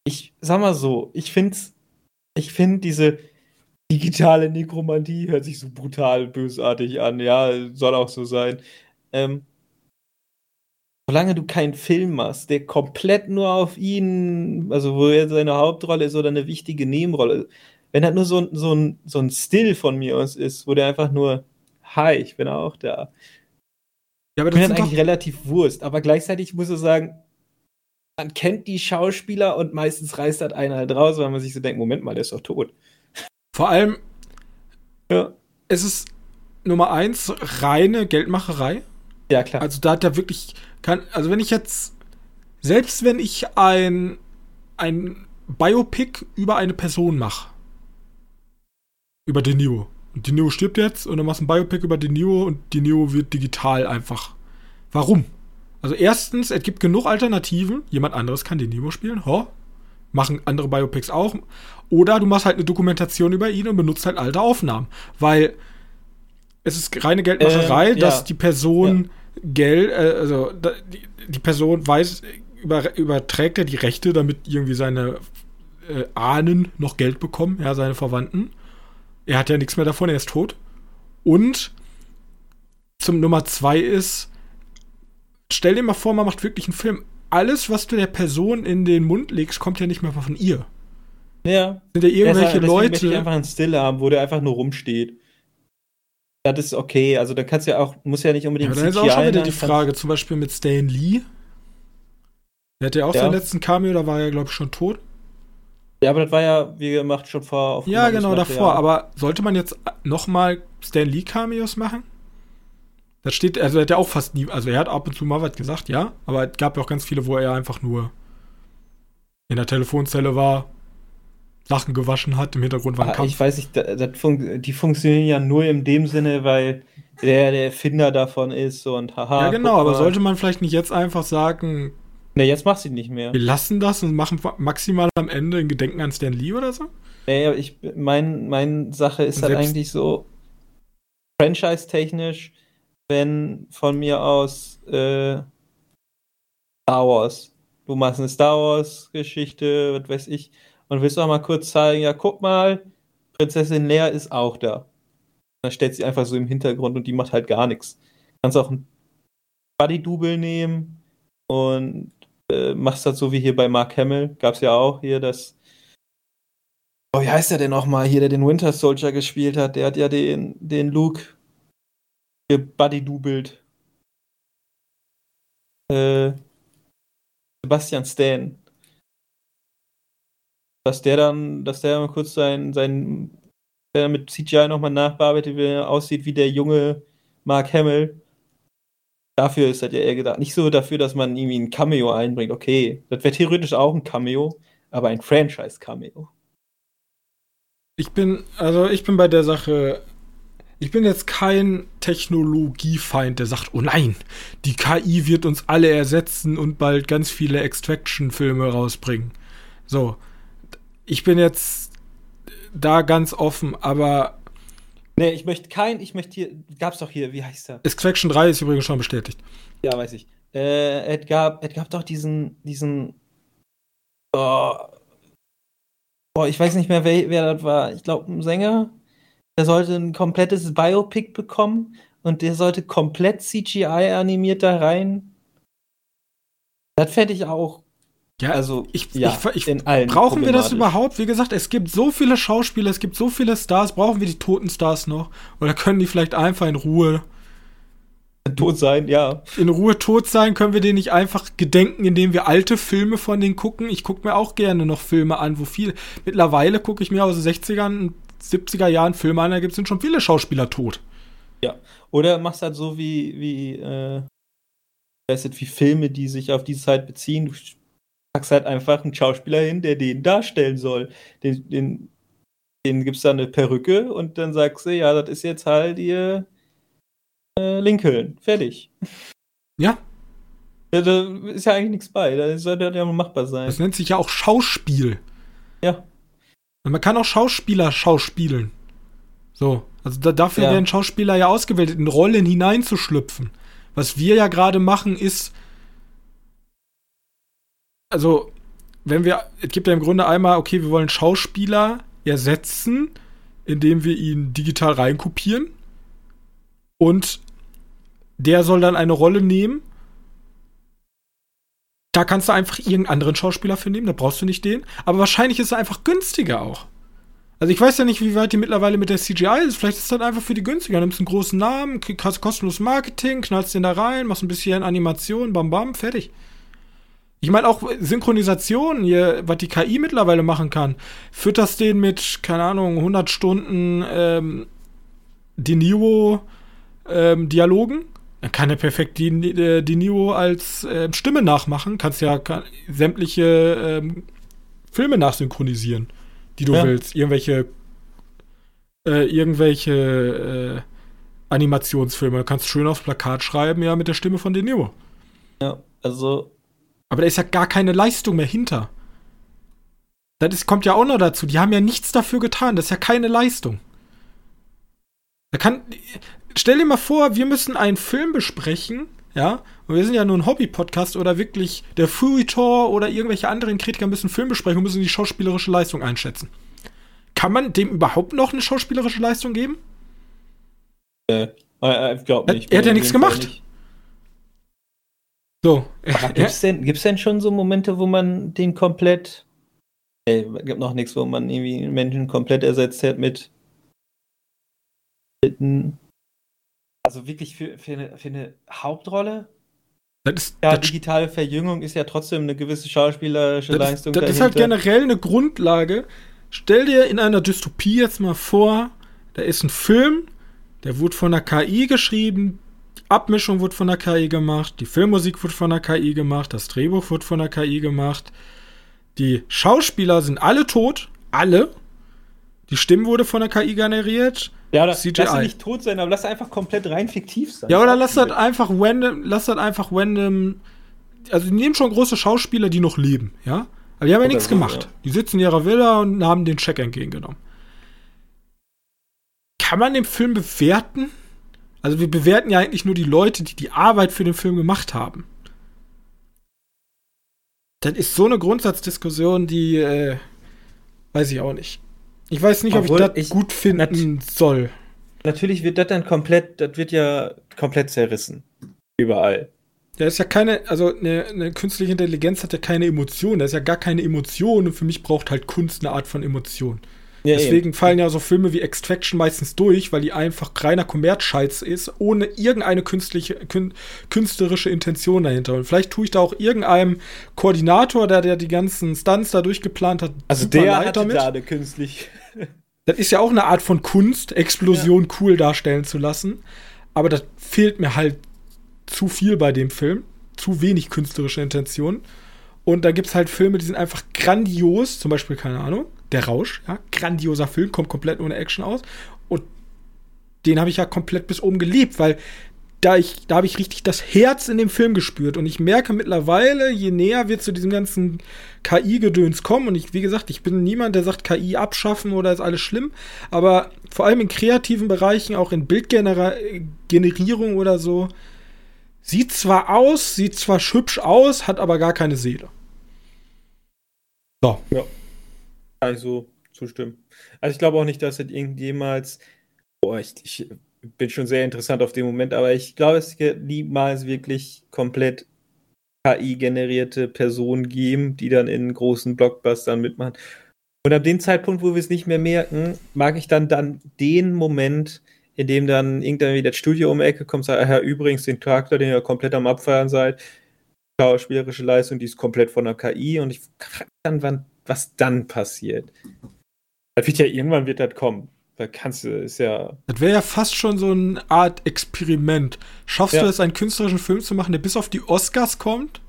ich sag mal so, ich find's, ich finde diese digitale Nekromantie hört sich so brutal bösartig an, ja, soll auch so sein. Ähm, solange du keinen Film machst, der komplett nur auf ihn, also wo er seine Hauptrolle ist oder eine wichtige Nebenrolle, wenn das nur so, ein- so, ein, so ein Still von mir aus ist, wo der einfach nur, hi, ich bin auch da. Ja, aber Ich bin das dann eigentlich relativ Wurst, aber gleichzeitig muss ich sagen, man kennt die Schauspieler und meistens reißt das einer halt raus, weil man sich so denkt, Moment mal, der ist doch tot. vor allem, Ja, es ist Nummer eins reine Geldmacherei. ja klar. Also da hat er wirklich, kann, also wenn ich jetzt, selbst wenn ich ein, ein Biopic über eine Person mache, über De Niro, De Niro stirbt jetzt und dann machst du ein Biopic über De Niro und De Niro wird digital einfach. Warum? Also erstens, es gibt genug Alternativen, jemand anderes kann De Niro spielen, ho, machen andere Biopics auch, oder du machst halt eine Dokumentation über ihn und benutzt halt alte Aufnahmen, weil es ist reine Geldmacherei, Ähm, ja. dass die Person Geld, äh, also die, die Person weiß, über, überträgt er die Rechte, damit irgendwie seine äh, Ahnen noch Geld bekommen, ja, seine Verwandten. Er hat ja nichts mehr davon, er ist tot. Und zum Nummer zwei ist, stell dir mal vor, man macht wirklich einen Film. Alles, was du der Person in den Mund legst, kommt ja nicht mehr von ihr. Ja, Sind ja irgendwelche Deshalb- deswegen möchte ich Leute. einfach einen Still haben, wo der einfach nur rumsteht. Das ist okay. Also da kannst du ja auch, muss ja nicht Ja, unbedingt aber dann ist auch schon wieder die Frage, zum Beispiel mit Stan Lee. Der hatte ja auch Ja. seinen letzten Cameo, da war er, glaube ich, schon tot. Ja, aber das war ja, wie gemacht, schon vor. Ja, genau, davor. Aber sollte man jetzt nochmal Stan Lee Cameos machen? Das steht, also er hat ja auch fast nie, also er hat ab und zu mal was gesagt, ja, aber es gab ja auch ganz viele, wo er einfach nur in der Telefonzelle war, Sachen gewaschen hat, im Hintergrund war ein Ah, Kampf. ich weiß nicht, da- das fun die funktionieren ja nur in dem Sinne, weil der der Erfinder davon ist und haha. ja, genau, aber sollte man vielleicht nicht jetzt einfach sagen, Ne, jetzt machst du ihn nicht mehr. wir lassen das und machen maximal am Ende ein Gedenken an Stan Lee oder so? Nee, aber ich, mein, mein Sache ist halt Selbst- eigentlich so, franchise-technisch, wenn von mir aus äh, Star Wars, du machst eine Star Wars-Geschichte, was weiß ich, und willst auch mal kurz zeigen, ja, guck mal, Prinzessin Leia ist auch da. Dann stellt sie einfach so im Hintergrund und die macht halt gar nichts. Kannst auch ein Buddy-Double nehmen und äh, machst das so wie hier bei Mark Hamill, gab's ja auch hier das Oh, wie heißt der denn nochmal hier, der den Winter Soldier gespielt hat? Der hat ja den, den Luke gebuddy-dubelt. Äh, Sebastian Stan. Dass der dann, dass der mal kurz sein, sein, der mit CGI nochmal nachbearbeitet, wie er aussieht wie der junge Mark Hamill. Dafür ist das ja eher gedacht. Nicht so dafür, dass man irgendwie ein Cameo einbringt. Okay, das wäre theoretisch auch ein Cameo, aber ein Franchise-Cameo. Ich bin, also ich bin bei der Sache, ich bin jetzt kein Technologiefeind, der sagt, oh nein, die KI wird uns alle ersetzen und bald ganz viele Extraction-Filme rausbringen. So, ich bin jetzt da ganz offen, aber Nee, ich möchte kein, ich möchte hier, gab's doch hier, wie heißt er? Extraction 3 ist übrigens schon bestätigt. Ja, weiß ich. Äh, es gab, es gab doch diesen, diesen, oh, boah, ich weiß nicht mehr, wer, wer das war. Ich glaube, ein Sänger. Der sollte ein komplettes Biopic bekommen und der sollte komplett CGI animiert da rein. Das fände ich auch. Ja, also ich, ja, ich, ich brauchen wir das überhaupt? Wie gesagt, es gibt so viele Schauspieler, es gibt so viele Stars, brauchen wir die toten Stars noch? Oder können die vielleicht einfach in Ruhe tot sein, ja. In Ruhe tot sein, können wir den nicht einfach gedenken, indem wir alte Filme von denen gucken? Ich gucke mir auch gerne noch Filme an, wo viel. Mittlerweile gucke ich mir aus den 60ern, 70er Jahren Filme an, da gibt es schon viele Schauspieler tot. Ja. Oder machst halt so wie, wie, äh, wie Filme, die sich auf die Zeit beziehen. Du packst halt einfach einen Schauspieler hin, der den darstellen soll. Den, den, den gibst da eine Perücke und dann sagst du, ja, das ist jetzt halt ihr äh, Lincoln. Fertig. Ja. ja. Da ist ja eigentlich nichts bei. Da sollte ja machbar sein. Das nennt sich ja auch Schauspiel. Ja. Und man kann auch Schauspieler schauspielen. So. Also da, dafür ja. werden Schauspieler ja ausgewählt, in Rollen hineinzuschlüpfen. Was wir ja gerade machen, ist. Also, wenn wir. Es gibt ja im Grunde einmal, okay, wir wollen Schauspieler ersetzen, indem wir ihn digital reinkopieren. Und der soll dann eine Rolle nehmen. Da kannst du einfach irgendeinen anderen Schauspieler für nehmen, da brauchst du nicht den. Aber wahrscheinlich ist es einfach günstiger auch. Also ich weiß ja nicht, wie weit die mittlerweile mit der CGI ist. Vielleicht ist das einfach für die günstiger. Nimmst einen großen Namen, hast kostenloses Marketing, knallst den da rein, machst ein bisschen Animation, bam bam, fertig. Ich meine auch Synchronisation, hier, was die KI mittlerweile machen kann. Fütterst den mit, keine Ahnung, 100 Stunden ähm, De Niro ähm, Dialogen. Dann kann er perfekt die, äh, die Niro als äh, Stimme nachmachen. Kannst ja kann, sämtliche ähm, Filme nachsynchronisieren, die du ja. willst. Irgendwelche äh, irgendwelche äh, Animationsfilme. Du kannst schön aufs Plakat schreiben, ja, mit der Stimme von De Niro. Ja, also. Aber da ist ja gar keine Leistung mehr hinter. Das ist, kommt ja auch noch dazu. Die haben ja nichts dafür getan. Das ist ja keine Leistung. Da kann stell dir mal vor, wir müssen einen Film besprechen, ja, und wir sind ja nur ein Hobby-Podcast oder wirklich der Furitor oder irgendwelche anderen Kritiker müssen Film besprechen und müssen die schauspielerische Leistung einschätzen. Kann man dem überhaupt noch eine schauspielerische Leistung geben? Äh, ich glaube nicht. Er, er hat ja nichts gemacht. So. [laughs] Gibt es denn, gibt's denn schon so Momente, wo man den komplett. Äh, gibt noch nichts, wo man irgendwie Menschen komplett ersetzt hat mit. also wirklich für, für, eine, für eine Hauptrolle? Das ist, ja, das digitale Verjüngung ist ja trotzdem eine gewisse schauspielerische das Leistung. Ist, das dahinter. ist halt generell eine Grundlage. Stell dir in einer Dystopie jetzt mal vor, da ist ein Film, der wurde von der KI geschrieben, Abmischung wurde von der KI gemacht, die Filmmusik wurde von der KI gemacht, das Drehbuch wurde von der KI gemacht, die Schauspieler sind alle tot, alle. Die Stimme wurde von der KI generiert, ja, oder CGI. lass sie nicht tot sein, aber lass einfach komplett rein fiktiv sein. Ja, oder lass das einfach random, lass das einfach random. Also, die nehmen schon große Schauspieler, die noch leben, ja? Aber die haben ja nichts gemacht. Ja. Die sitzen in ihrer Villa und haben den Check entgegengenommen. Kann man den Film bewerten? Also, wir bewerten ja eigentlich nur die Leute, die die Arbeit für den Film gemacht haben. Das ist so eine Grundsatzdiskussion, die, äh, weiß ich auch nicht. Ich weiß nicht, Obwohl ob ich das gut finden soll. Natürlich wird das dann komplett, das wird ja komplett zerrissen. Überall. Ja, ist ja keine, also eine, eine, künstliche Intelligenz hat ja keine Emotion. Da ist ja gar keine Emotion und für mich braucht halt Kunst eine Art von Emotion. Ja, Deswegen eben. fallen ja so Filme wie Extraction meistens durch, weil die einfach reiner Kommerzscheiß ist, ohne irgendeine künstliche, kün künstlerische Intention dahinter. Und vielleicht tue ich da auch irgendeinem Koordinator, der, der die ganzen Stunts da durchgeplant hat. Also der hat da eine künstlich. [laughs] Das ist ja auch eine Art von Kunst, Explosion ja. cool darstellen zu lassen. Aber das fehlt mir halt zu viel bei dem Film. Zu wenig künstlerische Intention. Und da gibt es halt Filme, die sind einfach grandios. Zum Beispiel, keine Ahnung, Der Rausch. Ja, grandioser Film, kommt komplett ohne Action aus. Und den habe ich ja komplett bis oben geliebt, weil da, da habe ich richtig das Herz in dem Film gespürt. Und ich merke mittlerweile, je näher wir zu diesem ganzen KI-Gedöns kommen, und ich, wie gesagt, ich bin niemand, der sagt, KI abschaffen oder ist alles schlimm, aber vor allem in kreativen Bereichen, auch in Bildgenerierung oder so, sieht zwar aus, sieht zwar hübsch aus, hat aber gar keine Seele. So. Ja. Also zustimmen. Also ich glaube auch nicht, dass es irgendjemals. Boah, ich, ich bin schon sehr interessant auf den Moment, aber ich glaube, es wird niemals wirklich komplett KI-generierte Personen geben, die dann in großen Blockbustern mitmachen. Und ab dem Zeitpunkt, wo wir es nicht mehr merken, mag ich dann, dann den Moment, in dem dann irgendwann wieder das Studio um die Ecke kommt, sagt, ja, übrigens, den Charakter, den ihr komplett am Abfeiern seid, schauspielerische Leistung, die ist komplett von der KI und ich frage dann, wann, was dann passiert. Das wird ja irgendwann wird das kommen. Da kannst du, ist ja. Das wäre ja fast schon so eine Art Experiment. Schaffst ja. du es, einen künstlerischen Film zu machen, der bis auf die Oscars kommt?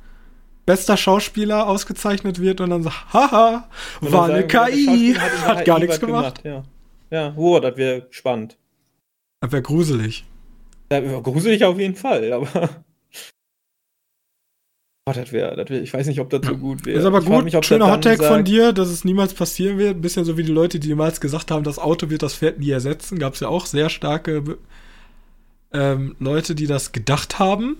Bester Schauspieler ausgezeichnet wird und dann sagt, haha, war eine KI, hat, hat gar nichts gemacht. gemacht. Ja, ja oh, das wäre spannend. Das wäre gruselig. Ja, gruselig auf jeden Fall, aber. Oh, das wäre, das wär, ich weiß nicht, ob das so gut wäre. Ist aber ich gut, mich, schöner Hottag von dir, dass es niemals passieren wird. Ein bisschen so wie die Leute, die niemals gesagt haben, das Auto wird das Pferd nie ersetzen. Gab es ja auch sehr starke ähm, Leute, die das gedacht haben.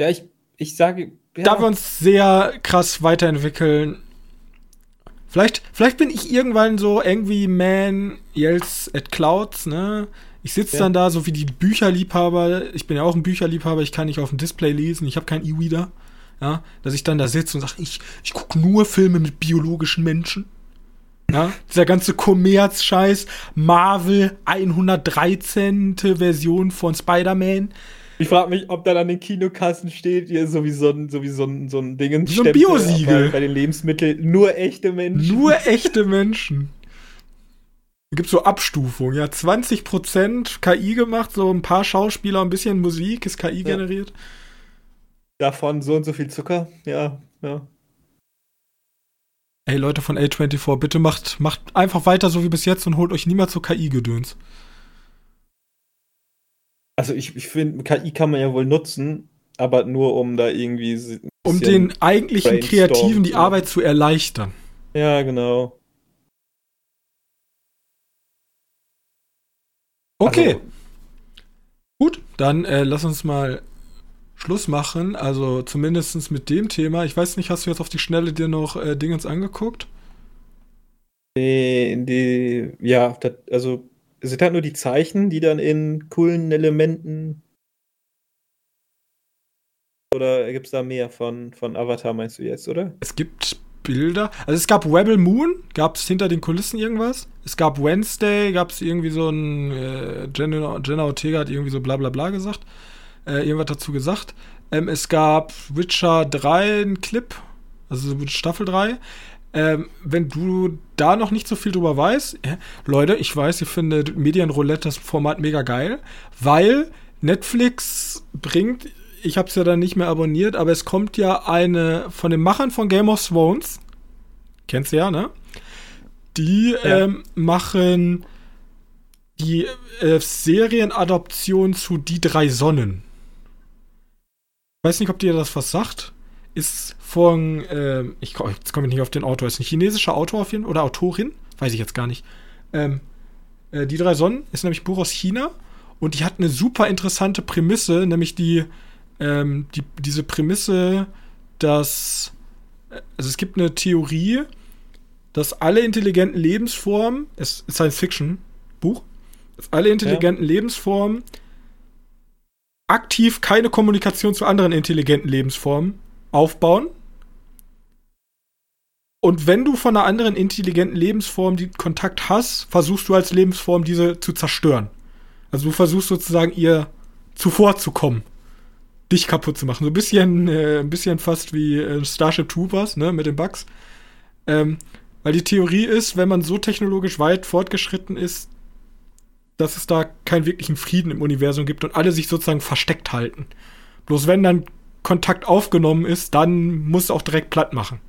Ja, ich, ich sage. Ja. Da wir uns sehr krass weiterentwickeln. Vielleicht, vielleicht bin ich irgendwann so irgendwie Man yells at Clouds, ne? Ich sitze ja. dann da, so wie die Bücherliebhaber. Ich bin ja auch ein Bücherliebhaber, ich kann nicht auf dem Display lesen, ich habe keinen E-Reader. Ja, dass ich dann da sitze und sage, ich, ich gucke nur Filme mit biologischen Menschen. Ja, dieser ganze Kommerz-Scheiß, Marvel 113. Version von Spider-Man. Ich frage mich, ob da an den Kinokassen steht, hier so wie so ein, so wie so ein, so ein Ding. So ein Biosiegel. Bei, bei den Lebensmitteln. Nur echte Menschen. Nur echte Menschen. Da gibt so Abstufungen, ja, 20% KI gemacht, so ein paar Schauspieler, ein bisschen Musik ist KI ja. generiert. Davon so und so viel Zucker, ja, ja. Ey, Leute von A24, bitte macht, macht einfach weiter so wie bis jetzt und holt euch niemals so KI-Gedöns. Also ich, ich finde, KI kann man ja wohl nutzen, aber nur um da irgendwie. Um den eigentlichen Kreativen die Arbeit zu erleichtern. Ja, genau. Okay. Also, Gut, dann äh, lass uns mal Schluss machen. Also zumindest mit dem Thema. Ich weiß nicht, hast du jetzt auf die Schnelle dir noch äh, Dingens angeguckt? Die, die ja, das, also sind halt nur die Zeichen, die dann in coolen Elementen. Oder gibt es da mehr von, von Avatar, meinst du jetzt, oder? Es gibt Bilder. Also es gab Rebel Moon, gab es hinter den Kulissen irgendwas. Es gab Wednesday, gab es irgendwie so ein äh, Jenna, Jenna, Ortega hat irgendwie so bla bla bla gesagt. Äh, irgendwas dazu gesagt. Ähm, es gab Witcher 3, ein Clip, also Staffel 3. Ähm, wenn du da noch nicht so viel drüber weißt, äh, Leute, ich weiß, ihr findet Medienroulette das Format mega geil, weil Netflix bringt ich habe es ja dann nicht mehr abonniert, aber es kommt ja eine von den Machern von Game of Thrones. Kennst du ja, ne? Die ja. ähm, machen die äh, Serienadoption zu Die drei Sonnen. Ich weiß nicht, ob dir das was sagt. Ist von, äh, ich, jetzt komme ich nicht auf den Autor, ist ein chinesischer Autor auf jeden, oder Autorin, weiß ich jetzt gar nicht. Ähm, äh, die drei Sonnen ist nämlich ein Buch aus China und die hat eine super interessante Prämisse, nämlich die ähm, die, diese Prämisse, dass also es gibt eine Theorie, dass alle intelligenten Lebensformen, es ist Science Fiction Buch, dass alle intelligenten ja. Lebensformen aktiv keine Kommunikation zu anderen intelligenten Lebensformen aufbauen. Und wenn du von einer anderen intelligenten Lebensform die Kontakt hast, versuchst du als Lebensform diese zu zerstören. Also du versuchst sozusagen ihr zuvorzukommen dich kaputt zu machen. So ein bisschen, äh, ein bisschen fast wie äh, Starship Troopers, ne, mit den Bugs. Ähm, weil die Theorie ist, wenn man so technologisch weit fortgeschritten ist, dass es da keinen wirklichen Frieden im Universum gibt und alle sich sozusagen versteckt halten. Bloß wenn dann Kontakt aufgenommen ist, dann muss es auch direkt platt machen.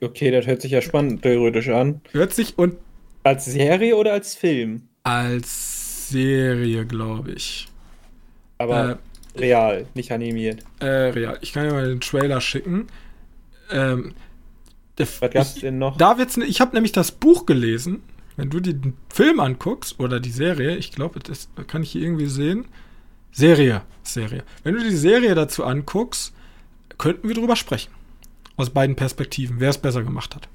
Okay, das hört sich ja spannend theoretisch an. Hört sich und. Als Serie oder als Film? Als Serie, glaube ich. Aber äh, real, nicht animiert. Äh, real. Ich kann dir mal den Trailer schicken. Ähm, Was gab's ich, denn noch? Da wird's, ich habe nämlich das Buch gelesen. Wenn du den Film anguckst oder die Serie, ich glaube, das kann ich hier irgendwie sehen. Serie, Serie. Wenn du die Serie dazu anguckst, könnten wir drüber sprechen. Aus beiden Perspektiven, wer es besser gemacht hat.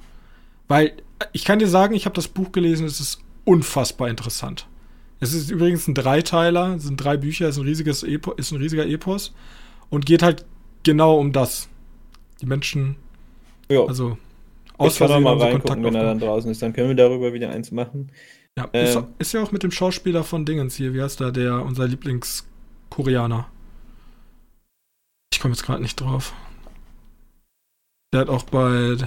Weil ich kann dir sagen, ich habe das Buch gelesen, es ist unfassbar interessant Es ist übrigens ein Dreiteiler, es sind drei Bücher, ist ein riesiges Epo, ist ein riesiger Epos und geht halt genau um das. Die Menschen, Ja, also aus mal wenn er dann draußen ist. Dann können wir darüber wieder eins machen. Ja, Ähm. ist, ist ja auch mit dem Schauspieler von Dingens hier, wie heißt da, der, unser Lieblingskoreaner. Ich komme jetzt gerade nicht drauf. Der hat auch bei.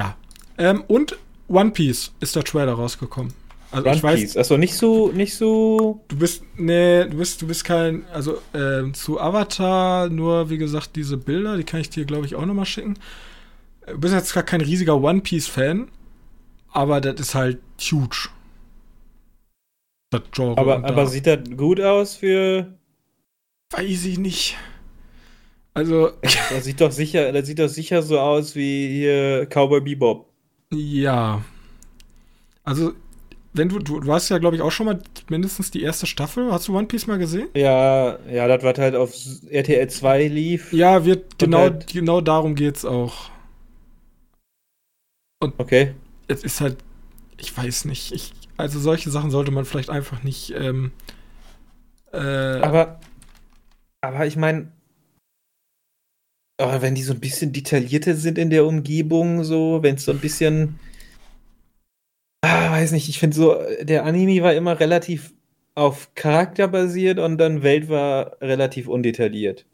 Ja. Ähm, und One Piece ist der Trailer rausgekommen. Also One ich weiß, Piece. Achso, nicht so, nicht so. du bist. Nee, du bist, du bist kein. Also, ähm, zu Avatar nur, wie gesagt, diese Bilder, die kann ich dir, glaube ich, auch nochmal schicken. Du bist jetzt gar kein riesiger One Piece-Fan, aber das ist halt huge. Das Genre. Aber, aber da- sieht das gut aus für. Weiß ich nicht. Also, [laughs] Das sieht doch sicher, das sieht doch sicher so aus wie hier Cowboy Bebop. ja. Also, wenn du, du, du hast ja, glaube ich, auch schon mal mindestens die erste Staffel. Hast du One Piece mal gesehen? Ja, ja, das was halt auf RTL 2 lief. Ja, wird genau, halt- genau darum geht's auch. Okay. Es ist halt, ich weiß nicht, ich, also solche Sachen sollte man vielleicht einfach nicht, ähm, äh, Aber, aber ich meine, wenn die so ein bisschen detaillierter sind in der Umgebung, so, wenn es so ein bisschen, ah, weiß nicht, ich finde so, der Anime war immer relativ auf Charakter basiert und dann Welt war relativ undetailliert.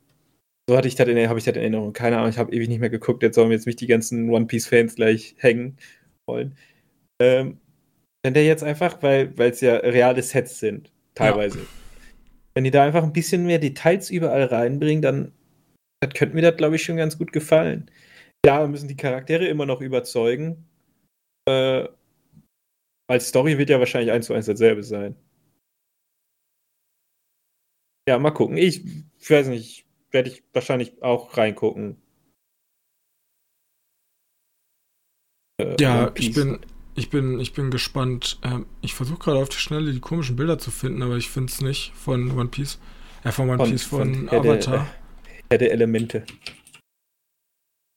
So hatte ich das in, habe ich das in Erinnerung. Keine Ahnung, ich habe ewig nicht mehr geguckt, jetzt sollen jetzt mich die ganzen One Piece Fans gleich hängen wollen. Ähm, wenn der jetzt einfach, weil es ja reale Sets sind, teilweise. Wenn die da einfach ein bisschen mehr Details überall reinbringen, dann das könnte mir das, glaube ich, schon ganz gut gefallen. Ja, müssen die Charaktere immer noch überzeugen. Äh, als Story wird ja wahrscheinlich eins zu eins dasselbe sein. Ja, mal gucken. Ich, ich weiß nicht, werde ich wahrscheinlich auch reingucken. Äh, ja, ich bin, ich bin, ich bin gespannt. Ähm, ich versuche gerade auf die Schnelle die komischen Bilder zu finden, aber ich finde es nicht von One Piece. Äh, von One Von- Piece, von, von Avatar. Der Elemente.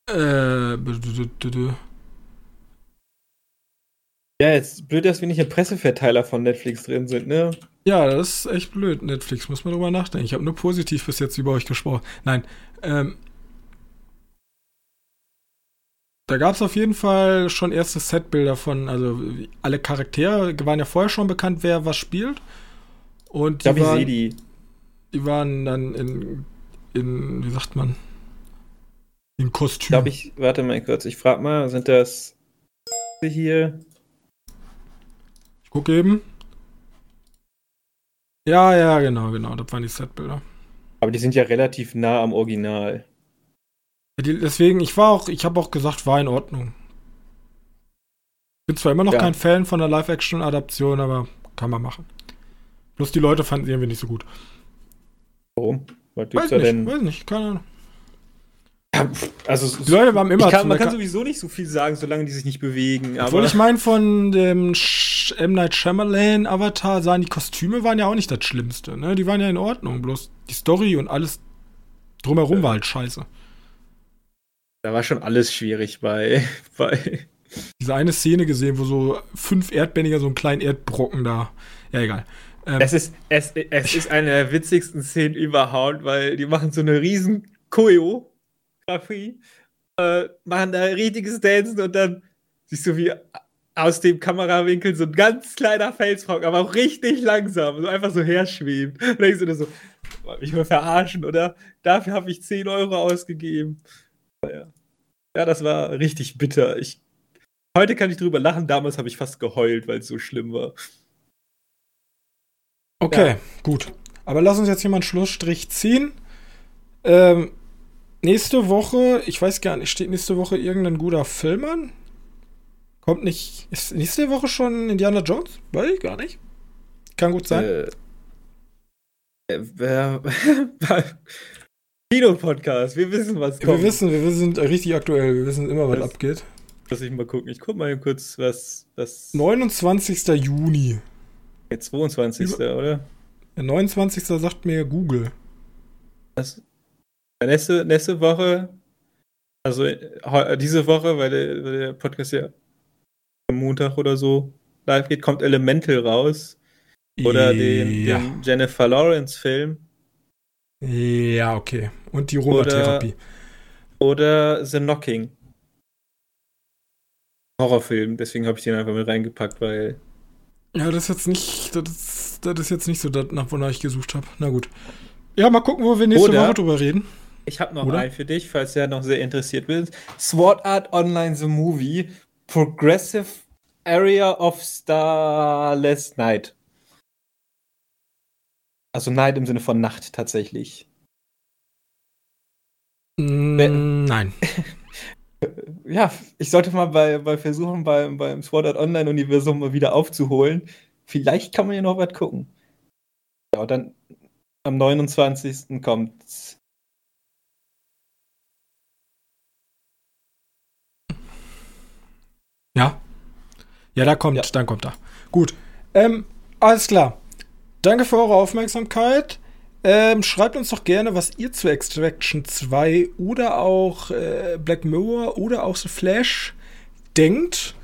Äh, Ja, jetzt blöd, dass wir nicht im Presseverteiler von Netflix drin sind, ne? Ja, das ist echt blöd. Netflix, muss man drüber nachdenken. Ich habe nur positiv bis jetzt über euch gesprochen. Nein, ähm, da gab es auf jeden Fall schon erste Setbilder von, also alle Charaktere waren ja vorher schon bekannt, wer was spielt. Und die, waren, sehe die. die waren dann in, in, wie sagt man, in Kostüm. Glaube ich, warte mal kurz, ich frage mal, sind das hier? Ich gucke eben. Ja, ja, genau, genau, das waren die Setbilder. Aber die sind ja relativ nah am Original. Deswegen, ich war auch, ich habe auch gesagt, war in Ordnung. Bin zwar immer noch Ja. kein Fan von der Live-Action-Adaption, aber kann man machen. Bloß die Leute fanden sie irgendwie nicht so gut. Warum? Was Weiß nicht, denn? weiß nicht, keine Ahnung. Also, Die Leute waren immer kann, zu man kann sowieso nicht so viel sagen, solange die sich nicht bewegen. Obwohl Aber ich meine, von dem M. Night Shyamalan Avatar sahen die Kostüme waren ja auch nicht das Schlimmste, ne? Die waren ja in Ordnung, bloß die Story und alles drumherum Ja. war halt scheiße. da war schon alles schwierig bei. [laughs] bei Diese eine Szene gesehen, wo so fünf Erdbändiger so einen kleinen Erdbrocken da. Ja, egal. Ähm, es, ist, es, es ist eine der witzigsten Szenen überhaupt, weil die machen so eine riesen Choreografie, äh, machen da richtiges Dancen und dann siehst du, wie aus dem Kamerawinkel so ein ganz kleiner Felsbrocken, aber auch richtig langsam, so einfach so herschwebt. [laughs] Und denkst du so, mich mal verarschen, oder? Dafür habe ich 10 Euro ausgegeben. Ja. ja, das war richtig bitter. Ich, heute kann ich drüber lachen, damals habe ich fast geheult, weil es so schlimm war. Okay, Ja. gut. Aber lass uns jetzt hier mal einen Schlussstrich ziehen. Ähm, nächste Woche, ich weiß gar nicht, steht nächste Woche irgendein guter Film an? Kommt nicht. Ist nächste Woche schon Indiana Jones? Weiß ich gar nicht. Kann gut sein. Äh, äh, [laughs] Kino-Podcast, wir wissen, was wir kommt. wissen, wir sind richtig aktuell. Wir wissen immer, was Das- abgeht. Lass ich mal gucken. Ich guck mal kurz, was. was 29. Juni. der 22. oder? Der 29. sagt mir Google. Was? Nächste, nächste Woche, also diese Woche, weil der, weil der Podcast ja am Montag oder so live geht, kommt Elemental raus. Oder den, ja. den Jennifer Lawrence-Film. Ja, okay. Und die Roma-Therapie. Oder The Knocking. Horrorfilm, deswegen habe ich den einfach mit reingepackt, weil. Ja, das ist jetzt nicht, das ist, das ist jetzt nicht so das, nach wonach ich gesucht habe. Na gut. Ja, mal gucken, wo wir nächste Oder- Woche drüber reden. Ich habe noch Oder? einen für dich, falls du noch sehr interessiert bist. Sword Art Online The Movie. Progressive Area of Starless Night. Also Night im Sinne von Nacht tatsächlich. Mm, Nein. [laughs] Ja, ich sollte mal bei, bei versuchen, beim, beim Sword Art Online Universum mal wieder aufzuholen. Vielleicht kann man ja noch was gucken. Ja, und dann am 29. kommt's. Ja. Ja, da kommt, Ja. dann kommt er. Gut. Ähm, alles klar. Danke für eure Aufmerksamkeit. Ähm, schreibt uns doch gerne, was ihr zu Extraction 2 oder auch äh, Black Mirror oder auch The Flash denkt.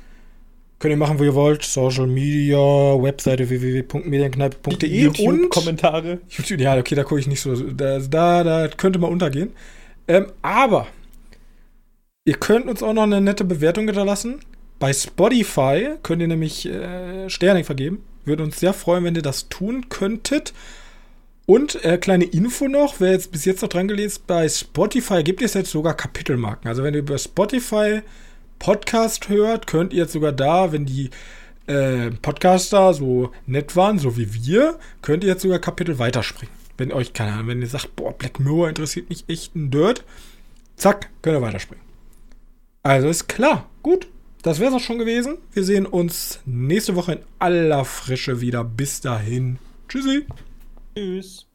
Könnt ihr machen, wo ihr wollt. Social Media, Webseite www.medienkneipe.de und YouTube-Kommentare. YouTube, ja, okay, da gucke ich nicht so. Da, da, da könnte mal untergehen. Ähm, aber ihr könnt uns auch noch eine nette Bewertung hinterlassen. Bei Spotify könnt ihr nämlich äh, Sterne vergeben. Würde uns sehr freuen, wenn ihr das tun könntet. Und äh, kleine Info noch, wer jetzt bis jetzt noch dran gelesen bei Spotify gibt es jetzt sogar Kapitelmarken. Also wenn ihr über Spotify Podcast hört, könnt ihr jetzt sogar da, wenn die äh, Podcaster so nett waren, so wie wir, könnt ihr jetzt sogar Kapitel weiterspringen. Wenn euch, keine Ahnung, wenn ihr sagt, boah, Black Mirror interessiert mich echt ein Dirt, zack, könnt ihr weiterspringen. Also ist klar, gut. Das wäre es auch schon gewesen. Wir sehen uns nächste Woche in aller Frische wieder. Bis dahin. Tschüssi. Tschüss.